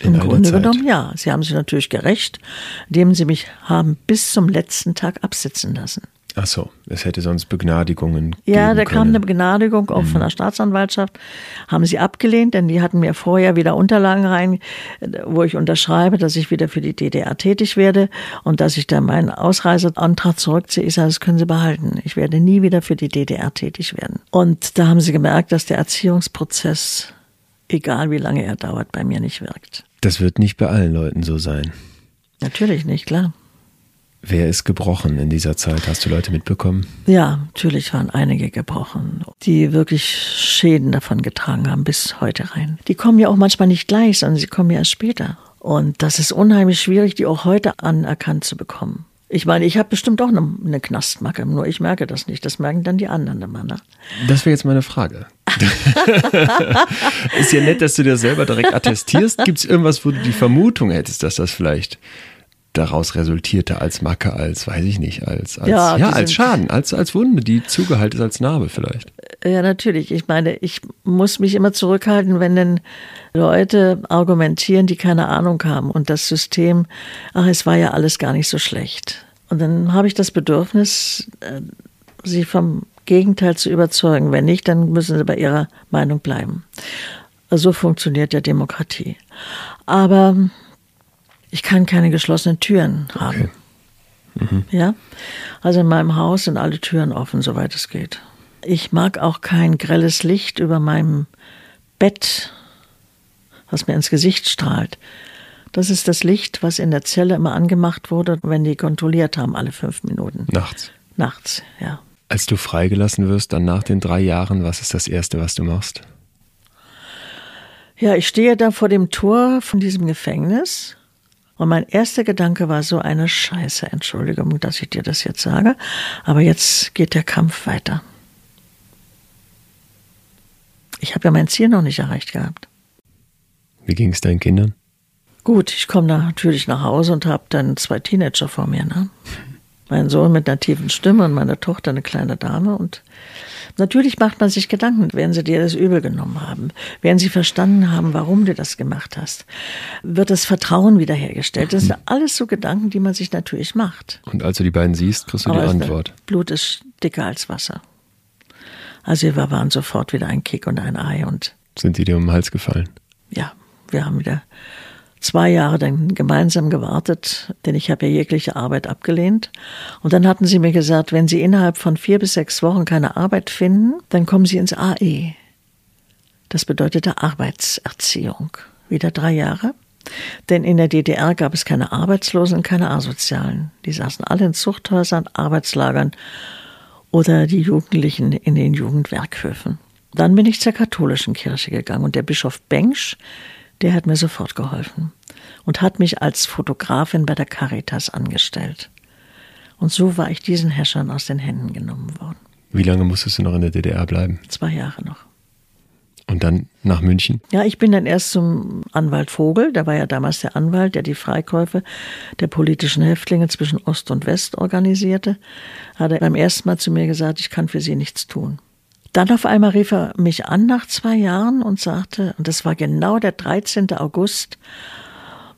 S3: In
S2: Im Grunde
S3: Zeit.
S2: genommen ja. Sie haben sich natürlich gerecht, indem sie mich haben bis zum letzten Tag absitzen lassen.
S3: Ach so, es hätte sonst Begnadigungen
S2: Ja, da kam eine. Begnadigung auch von der Staatsanwaltschaft. Haben sie abgelehnt, denn die hatten mir vorher wieder Unterlagen rein, wo ich unterschreibe, dass ich wieder für die DDR tätig werde und dass ich dann meinen Ausreiseantrag zurückziehe. Ich sage, das können Sie behalten. Ich werde nie wieder für die DDR tätig werden. Und da haben sie gemerkt, dass der Erziehungsprozess, egal wie lange er dauert, bei mir nicht wirkt.
S3: Das wird nicht bei allen Leuten so sein.
S2: Natürlich nicht, klar.
S3: Wer ist gebrochen in dieser Zeit? Hast du Leute mitbekommen?
S2: Ja, natürlich waren einige gebrochen, die wirklich Schäden davon getragen haben bis heute rein. Die kommen ja auch manchmal nicht gleich, sondern sie kommen ja erst später. Und das ist unheimlich schwierig, die auch heute anerkannt zu bekommen. Ich meine, ich habe bestimmt auch eine, eine, Knastmacke, nur ich merke das nicht. Das merken dann die anderen immer. Ne?
S3: Das wäre jetzt meine Frage. ist ja nett, dass du dir selber direkt attestierst. Gibt es irgendwas, wo du die Vermutung hättest, dass das vielleicht daraus resultierte als Macke, als, weiß ich nicht, als, als, ja, ja als Schaden, als, als Wunde, die zugeheilt ist als Narbe vielleicht.
S2: Ja, natürlich. Ich meine, ich muss mich immer zurückhalten, wenn denn Leute argumentieren, die keine Ahnung haben und das System, ach, es war ja alles gar nicht so schlecht. Und dann habe ich das Bedürfnis, äh, sie vom Gegenteil zu überzeugen. Wenn nicht, dann müssen sie bei ihrer Meinung bleiben. So funktioniert ja Demokratie. Aber ich kann keine geschlossenen Türen haben. Okay. Mhm. Ja? Also in meinem Haus sind alle Türen offen, soweit es geht. Ich mag auch kein grelles Licht über meinem Bett, was mir ins Gesicht strahlt. Das ist das Licht, was in der Zelle immer angemacht wurde, wenn die kontrolliert haben, alle fünf Minuten.
S3: Nachts.
S2: Nachts, ja.
S3: Als du freigelassen wirst, dann nach den drei Jahren, was ist das Erste, was du machst?
S2: Ja, ich stehe da vor dem Tor von diesem Gefängnis und mein erster Gedanke war so eine Scheiße, Entschuldigung, dass ich dir das jetzt sage, aber jetzt geht der Kampf weiter. Ich habe ja mein Ziel noch nicht erreicht gehabt.
S3: Wie ging es deinen Kindern?
S2: Gut, ich komme natürlich nach Hause und habe dann zwei Teenager vor mir. Ne? Mein Sohn mit einer tiefen Stimme und meine Tochter eine kleine Dame und Natürlich macht man sich Gedanken, werden sie dir das übel genommen haben, werden sie verstanden haben, warum du das gemacht hast, wird das Vertrauen wiederhergestellt. Das sind alles so Gedanken, die man sich natürlich macht.
S3: Und als du die beiden siehst, kriegst du Aber die Antwort.
S2: Blut ist dicker als Wasser. Also wir waren sofort wieder ein Kick und ein Ei und
S3: sind die dir um den Hals gefallen?
S2: Ja, wir haben wieder zwei Jahre dann gemeinsam gewartet, denn ich habe ja jegliche Arbeit abgelehnt. Und dann hatten sie mir gesagt, wenn Sie innerhalb von vier bis sechs Wochen keine Arbeit finden, dann kommen Sie ins AE. Das bedeutete Arbeitserziehung. Wieder drei Jahre. Denn in der DDR gab es keine Arbeitslosen und keine Asozialen. Die saßen alle in Zuchthäusern, Arbeitslagern oder die Jugendlichen in den Jugendwerkhöfen. Dann bin ich zur katholischen Kirche gegangen und der Bischof Bengsch, der hat mir sofort geholfen und hat mich als Fotografin bei der Caritas angestellt. Und so war ich diesen Herrschern aus den Händen genommen worden.
S3: Wie lange musstest du noch in der DDR bleiben?
S2: Zwei Jahre noch.
S3: Und dann nach München?
S2: Ja, ich bin dann erst zum Anwalt Vogel, der war ja damals der Anwalt, der die Freikäufe der politischen Häftlinge zwischen Ost und West organisierte. Hat er beim ersten Mal zu mir gesagt, ich kann für Sie nichts tun. Dann auf einmal rief er mich an nach zwei Jahren und sagte, und das war genau der 13. August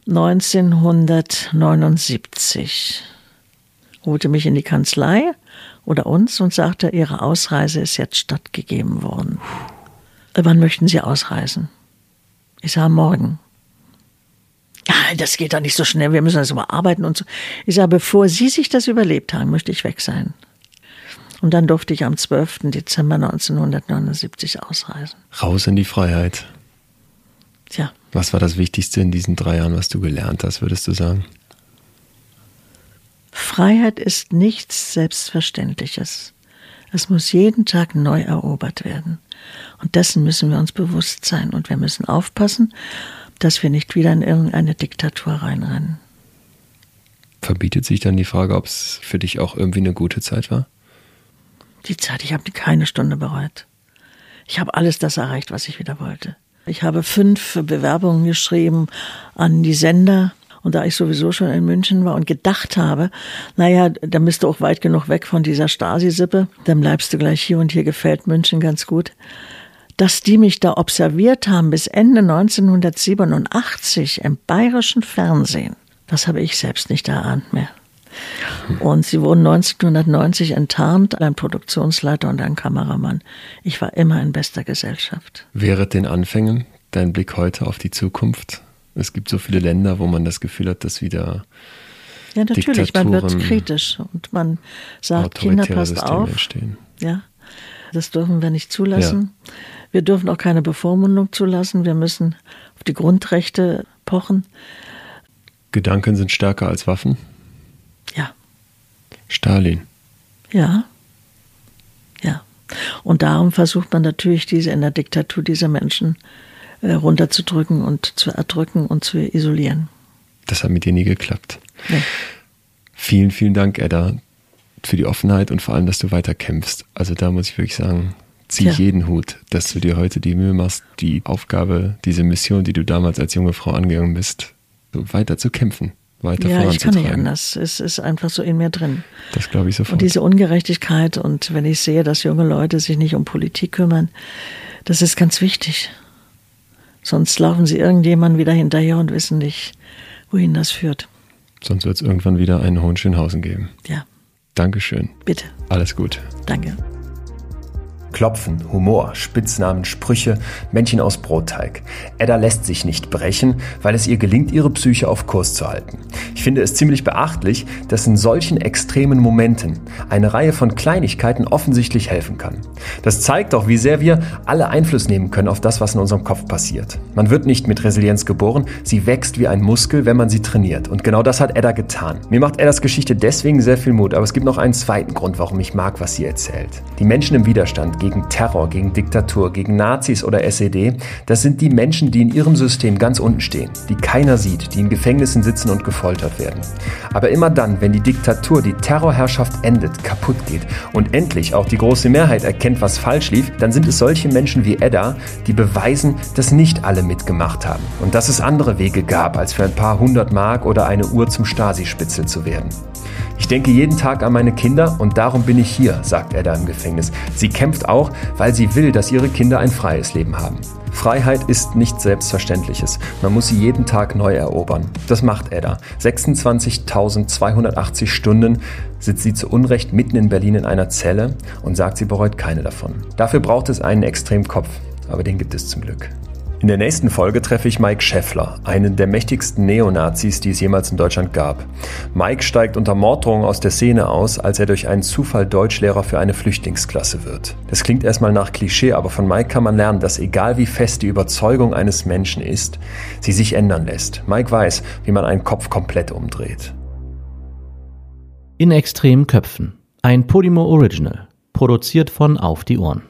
S2: 1979, holte mich in die Kanzlei oder uns und sagte, Ihre Ausreise ist jetzt stattgegeben worden. Wann möchten Sie ausreisen? Ich sage morgen. Das geht doch nicht so schnell, wir müssen das überarbeiten und so. Ich sage, bevor Sie sich das überlebt haben, möchte ich weg sein. Und dann durfte ich am 12. Dezember 1979 ausreisen.
S3: Raus in die Freiheit.
S2: Tja.
S3: Was war das Wichtigste in diesen drei Jahren, was du gelernt hast, würdest du sagen?
S2: Freiheit ist nichts Selbstverständliches. Es muss jeden Tag neu erobert werden. Und dessen müssen wir uns bewusst sein. Und wir müssen aufpassen, dass wir nicht wieder in irgendeine Diktatur reinrennen.
S3: Verbietet sich dann die Frage, ob es für dich auch irgendwie eine gute Zeit war?
S2: Die Zeit, ich habe keine Stunde bereut. Ich habe alles das erreicht, was ich wieder wollte. Ich habe fünf Bewerbungen geschrieben an die Sender. Und da ich sowieso schon in München war und gedacht habe, naja, da bist du auch weit genug weg von dieser Stasi-Sippe, dann bleibst du gleich hier und hier gefällt München ganz gut. Dass die mich da observiert haben bis Ende 1987 im bayerischen Fernsehen, das habe ich selbst nicht erahnt mehr. Und sie wurden 1990 enttarnt, ein Produktionsleiter und ein Kameramann. Ich war immer in bester Gesellschaft.
S3: Während den Anfängen dein Blick heute auf die Zukunft? Es gibt so viele Länder, wo man das Gefühl hat, dass wieder
S2: ja, natürlich, man wird kritisch und man sagt, Kinder, passt Systeme auf. Entstehen. Ja, das dürfen wir nicht zulassen. Ja. Wir dürfen auch keine Bevormundung zulassen. Wir müssen auf die Grundrechte pochen.
S3: Gedanken sind stärker als Waffen.
S2: Ja.
S3: Stalin.
S2: Ja. Ja. Und darum versucht man natürlich, diese in der Diktatur dieser Menschen äh, runterzudrücken und zu erdrücken und zu isolieren.
S3: Das hat mit dir nie geklappt. Nee. Vielen, vielen Dank, Edda, für die Offenheit und vor allem, dass du weiter kämpfst. Also da muss ich wirklich sagen, ziehe ich jeden Hut, dass du dir heute die Mühe machst, die Aufgabe, diese Mission, die du damals als junge Frau angegangen bist, so weiter zu kämpfen. Weiter
S2: ja, ich kann nicht anders. Es ist einfach so in mir drin.
S3: Das glaube ich sofort.
S2: Und diese Ungerechtigkeit und wenn ich sehe, dass junge Leute sich nicht um Politik kümmern, das ist ganz wichtig. Sonst laufen sie irgendjemand wieder hinterher und wissen nicht, wohin das führt.
S3: Sonst wird es irgendwann wieder einen Hohenschönhausen geben.
S2: Ja.
S3: Dankeschön.
S2: Bitte.
S3: Alles gut.
S2: Danke.
S3: Klopfen, Humor, Spitznamen, Sprüche, Männchen aus Brotteig. Edda lässt sich nicht brechen, weil es ihr gelingt, ihre Psyche auf Kurs zu halten. Ich finde es ziemlich beachtlich, dass in solchen extremen Momenten eine Reihe von Kleinigkeiten offensichtlich helfen kann. Das zeigt auch, wie sehr wir alle Einfluss nehmen können auf das, was in unserem Kopf passiert. Man wird nicht mit Resilienz geboren, sie wächst wie ein Muskel, wenn man sie trainiert. Und genau das hat Edda getan. Mir macht Eddas Geschichte deswegen sehr viel Mut, aber es gibt noch einen zweiten Grund, warum ich mag, was sie erzählt. Die Menschen im Widerstand gegen Terror, gegen Diktatur, gegen Nazis oder SED, das sind die Menschen, die in ihrem System ganz unten stehen, die keiner sieht, die in Gefängnissen sitzen und gefoltert werden. Aber immer dann, wenn die Diktatur, die Terrorherrschaft endet, kaputt geht und endlich auch die große Mehrheit erkennt, was falsch lief, dann sind es solche Menschen wie Edda, die beweisen, dass nicht alle mitgemacht haben und dass es andere Wege gab, als für ein paar hundert Mark oder eine Uhr zum Stasi-Spitzel zu werden. Ich denke jeden Tag an meine Kinder und darum bin ich hier, sagt Edda im Gefängnis. Sie kämpft auch, weil sie will, dass ihre Kinder ein freies Leben haben. Freiheit ist nichts Selbstverständliches. Man muss sie jeden Tag neu erobern. Das macht Edda. 26.280 Stunden sitzt sie zu Unrecht mitten in Berlin in einer Zelle und sagt, sie bereut keine davon. Dafür braucht es einen Extremkopf, aber den gibt es zum Glück. In der nächsten Folge treffe ich Mike Scheffler, einen der mächtigsten Neonazis, die es jemals in Deutschland gab. Mike steigt unter Morddrohungen aus der Szene aus, als er durch einen Zufall Deutschlehrer für eine Flüchtlingsklasse wird. Das klingt erstmal nach Klischee, aber von Mike kann man lernen, dass egal wie fest die Überzeugung eines Menschen ist, sie sich ändern lässt. Mike weiß, wie man einen Kopf komplett umdreht.
S4: In extremen Köpfen. Ein Podimo Original. Produziert von Auf die Ohren.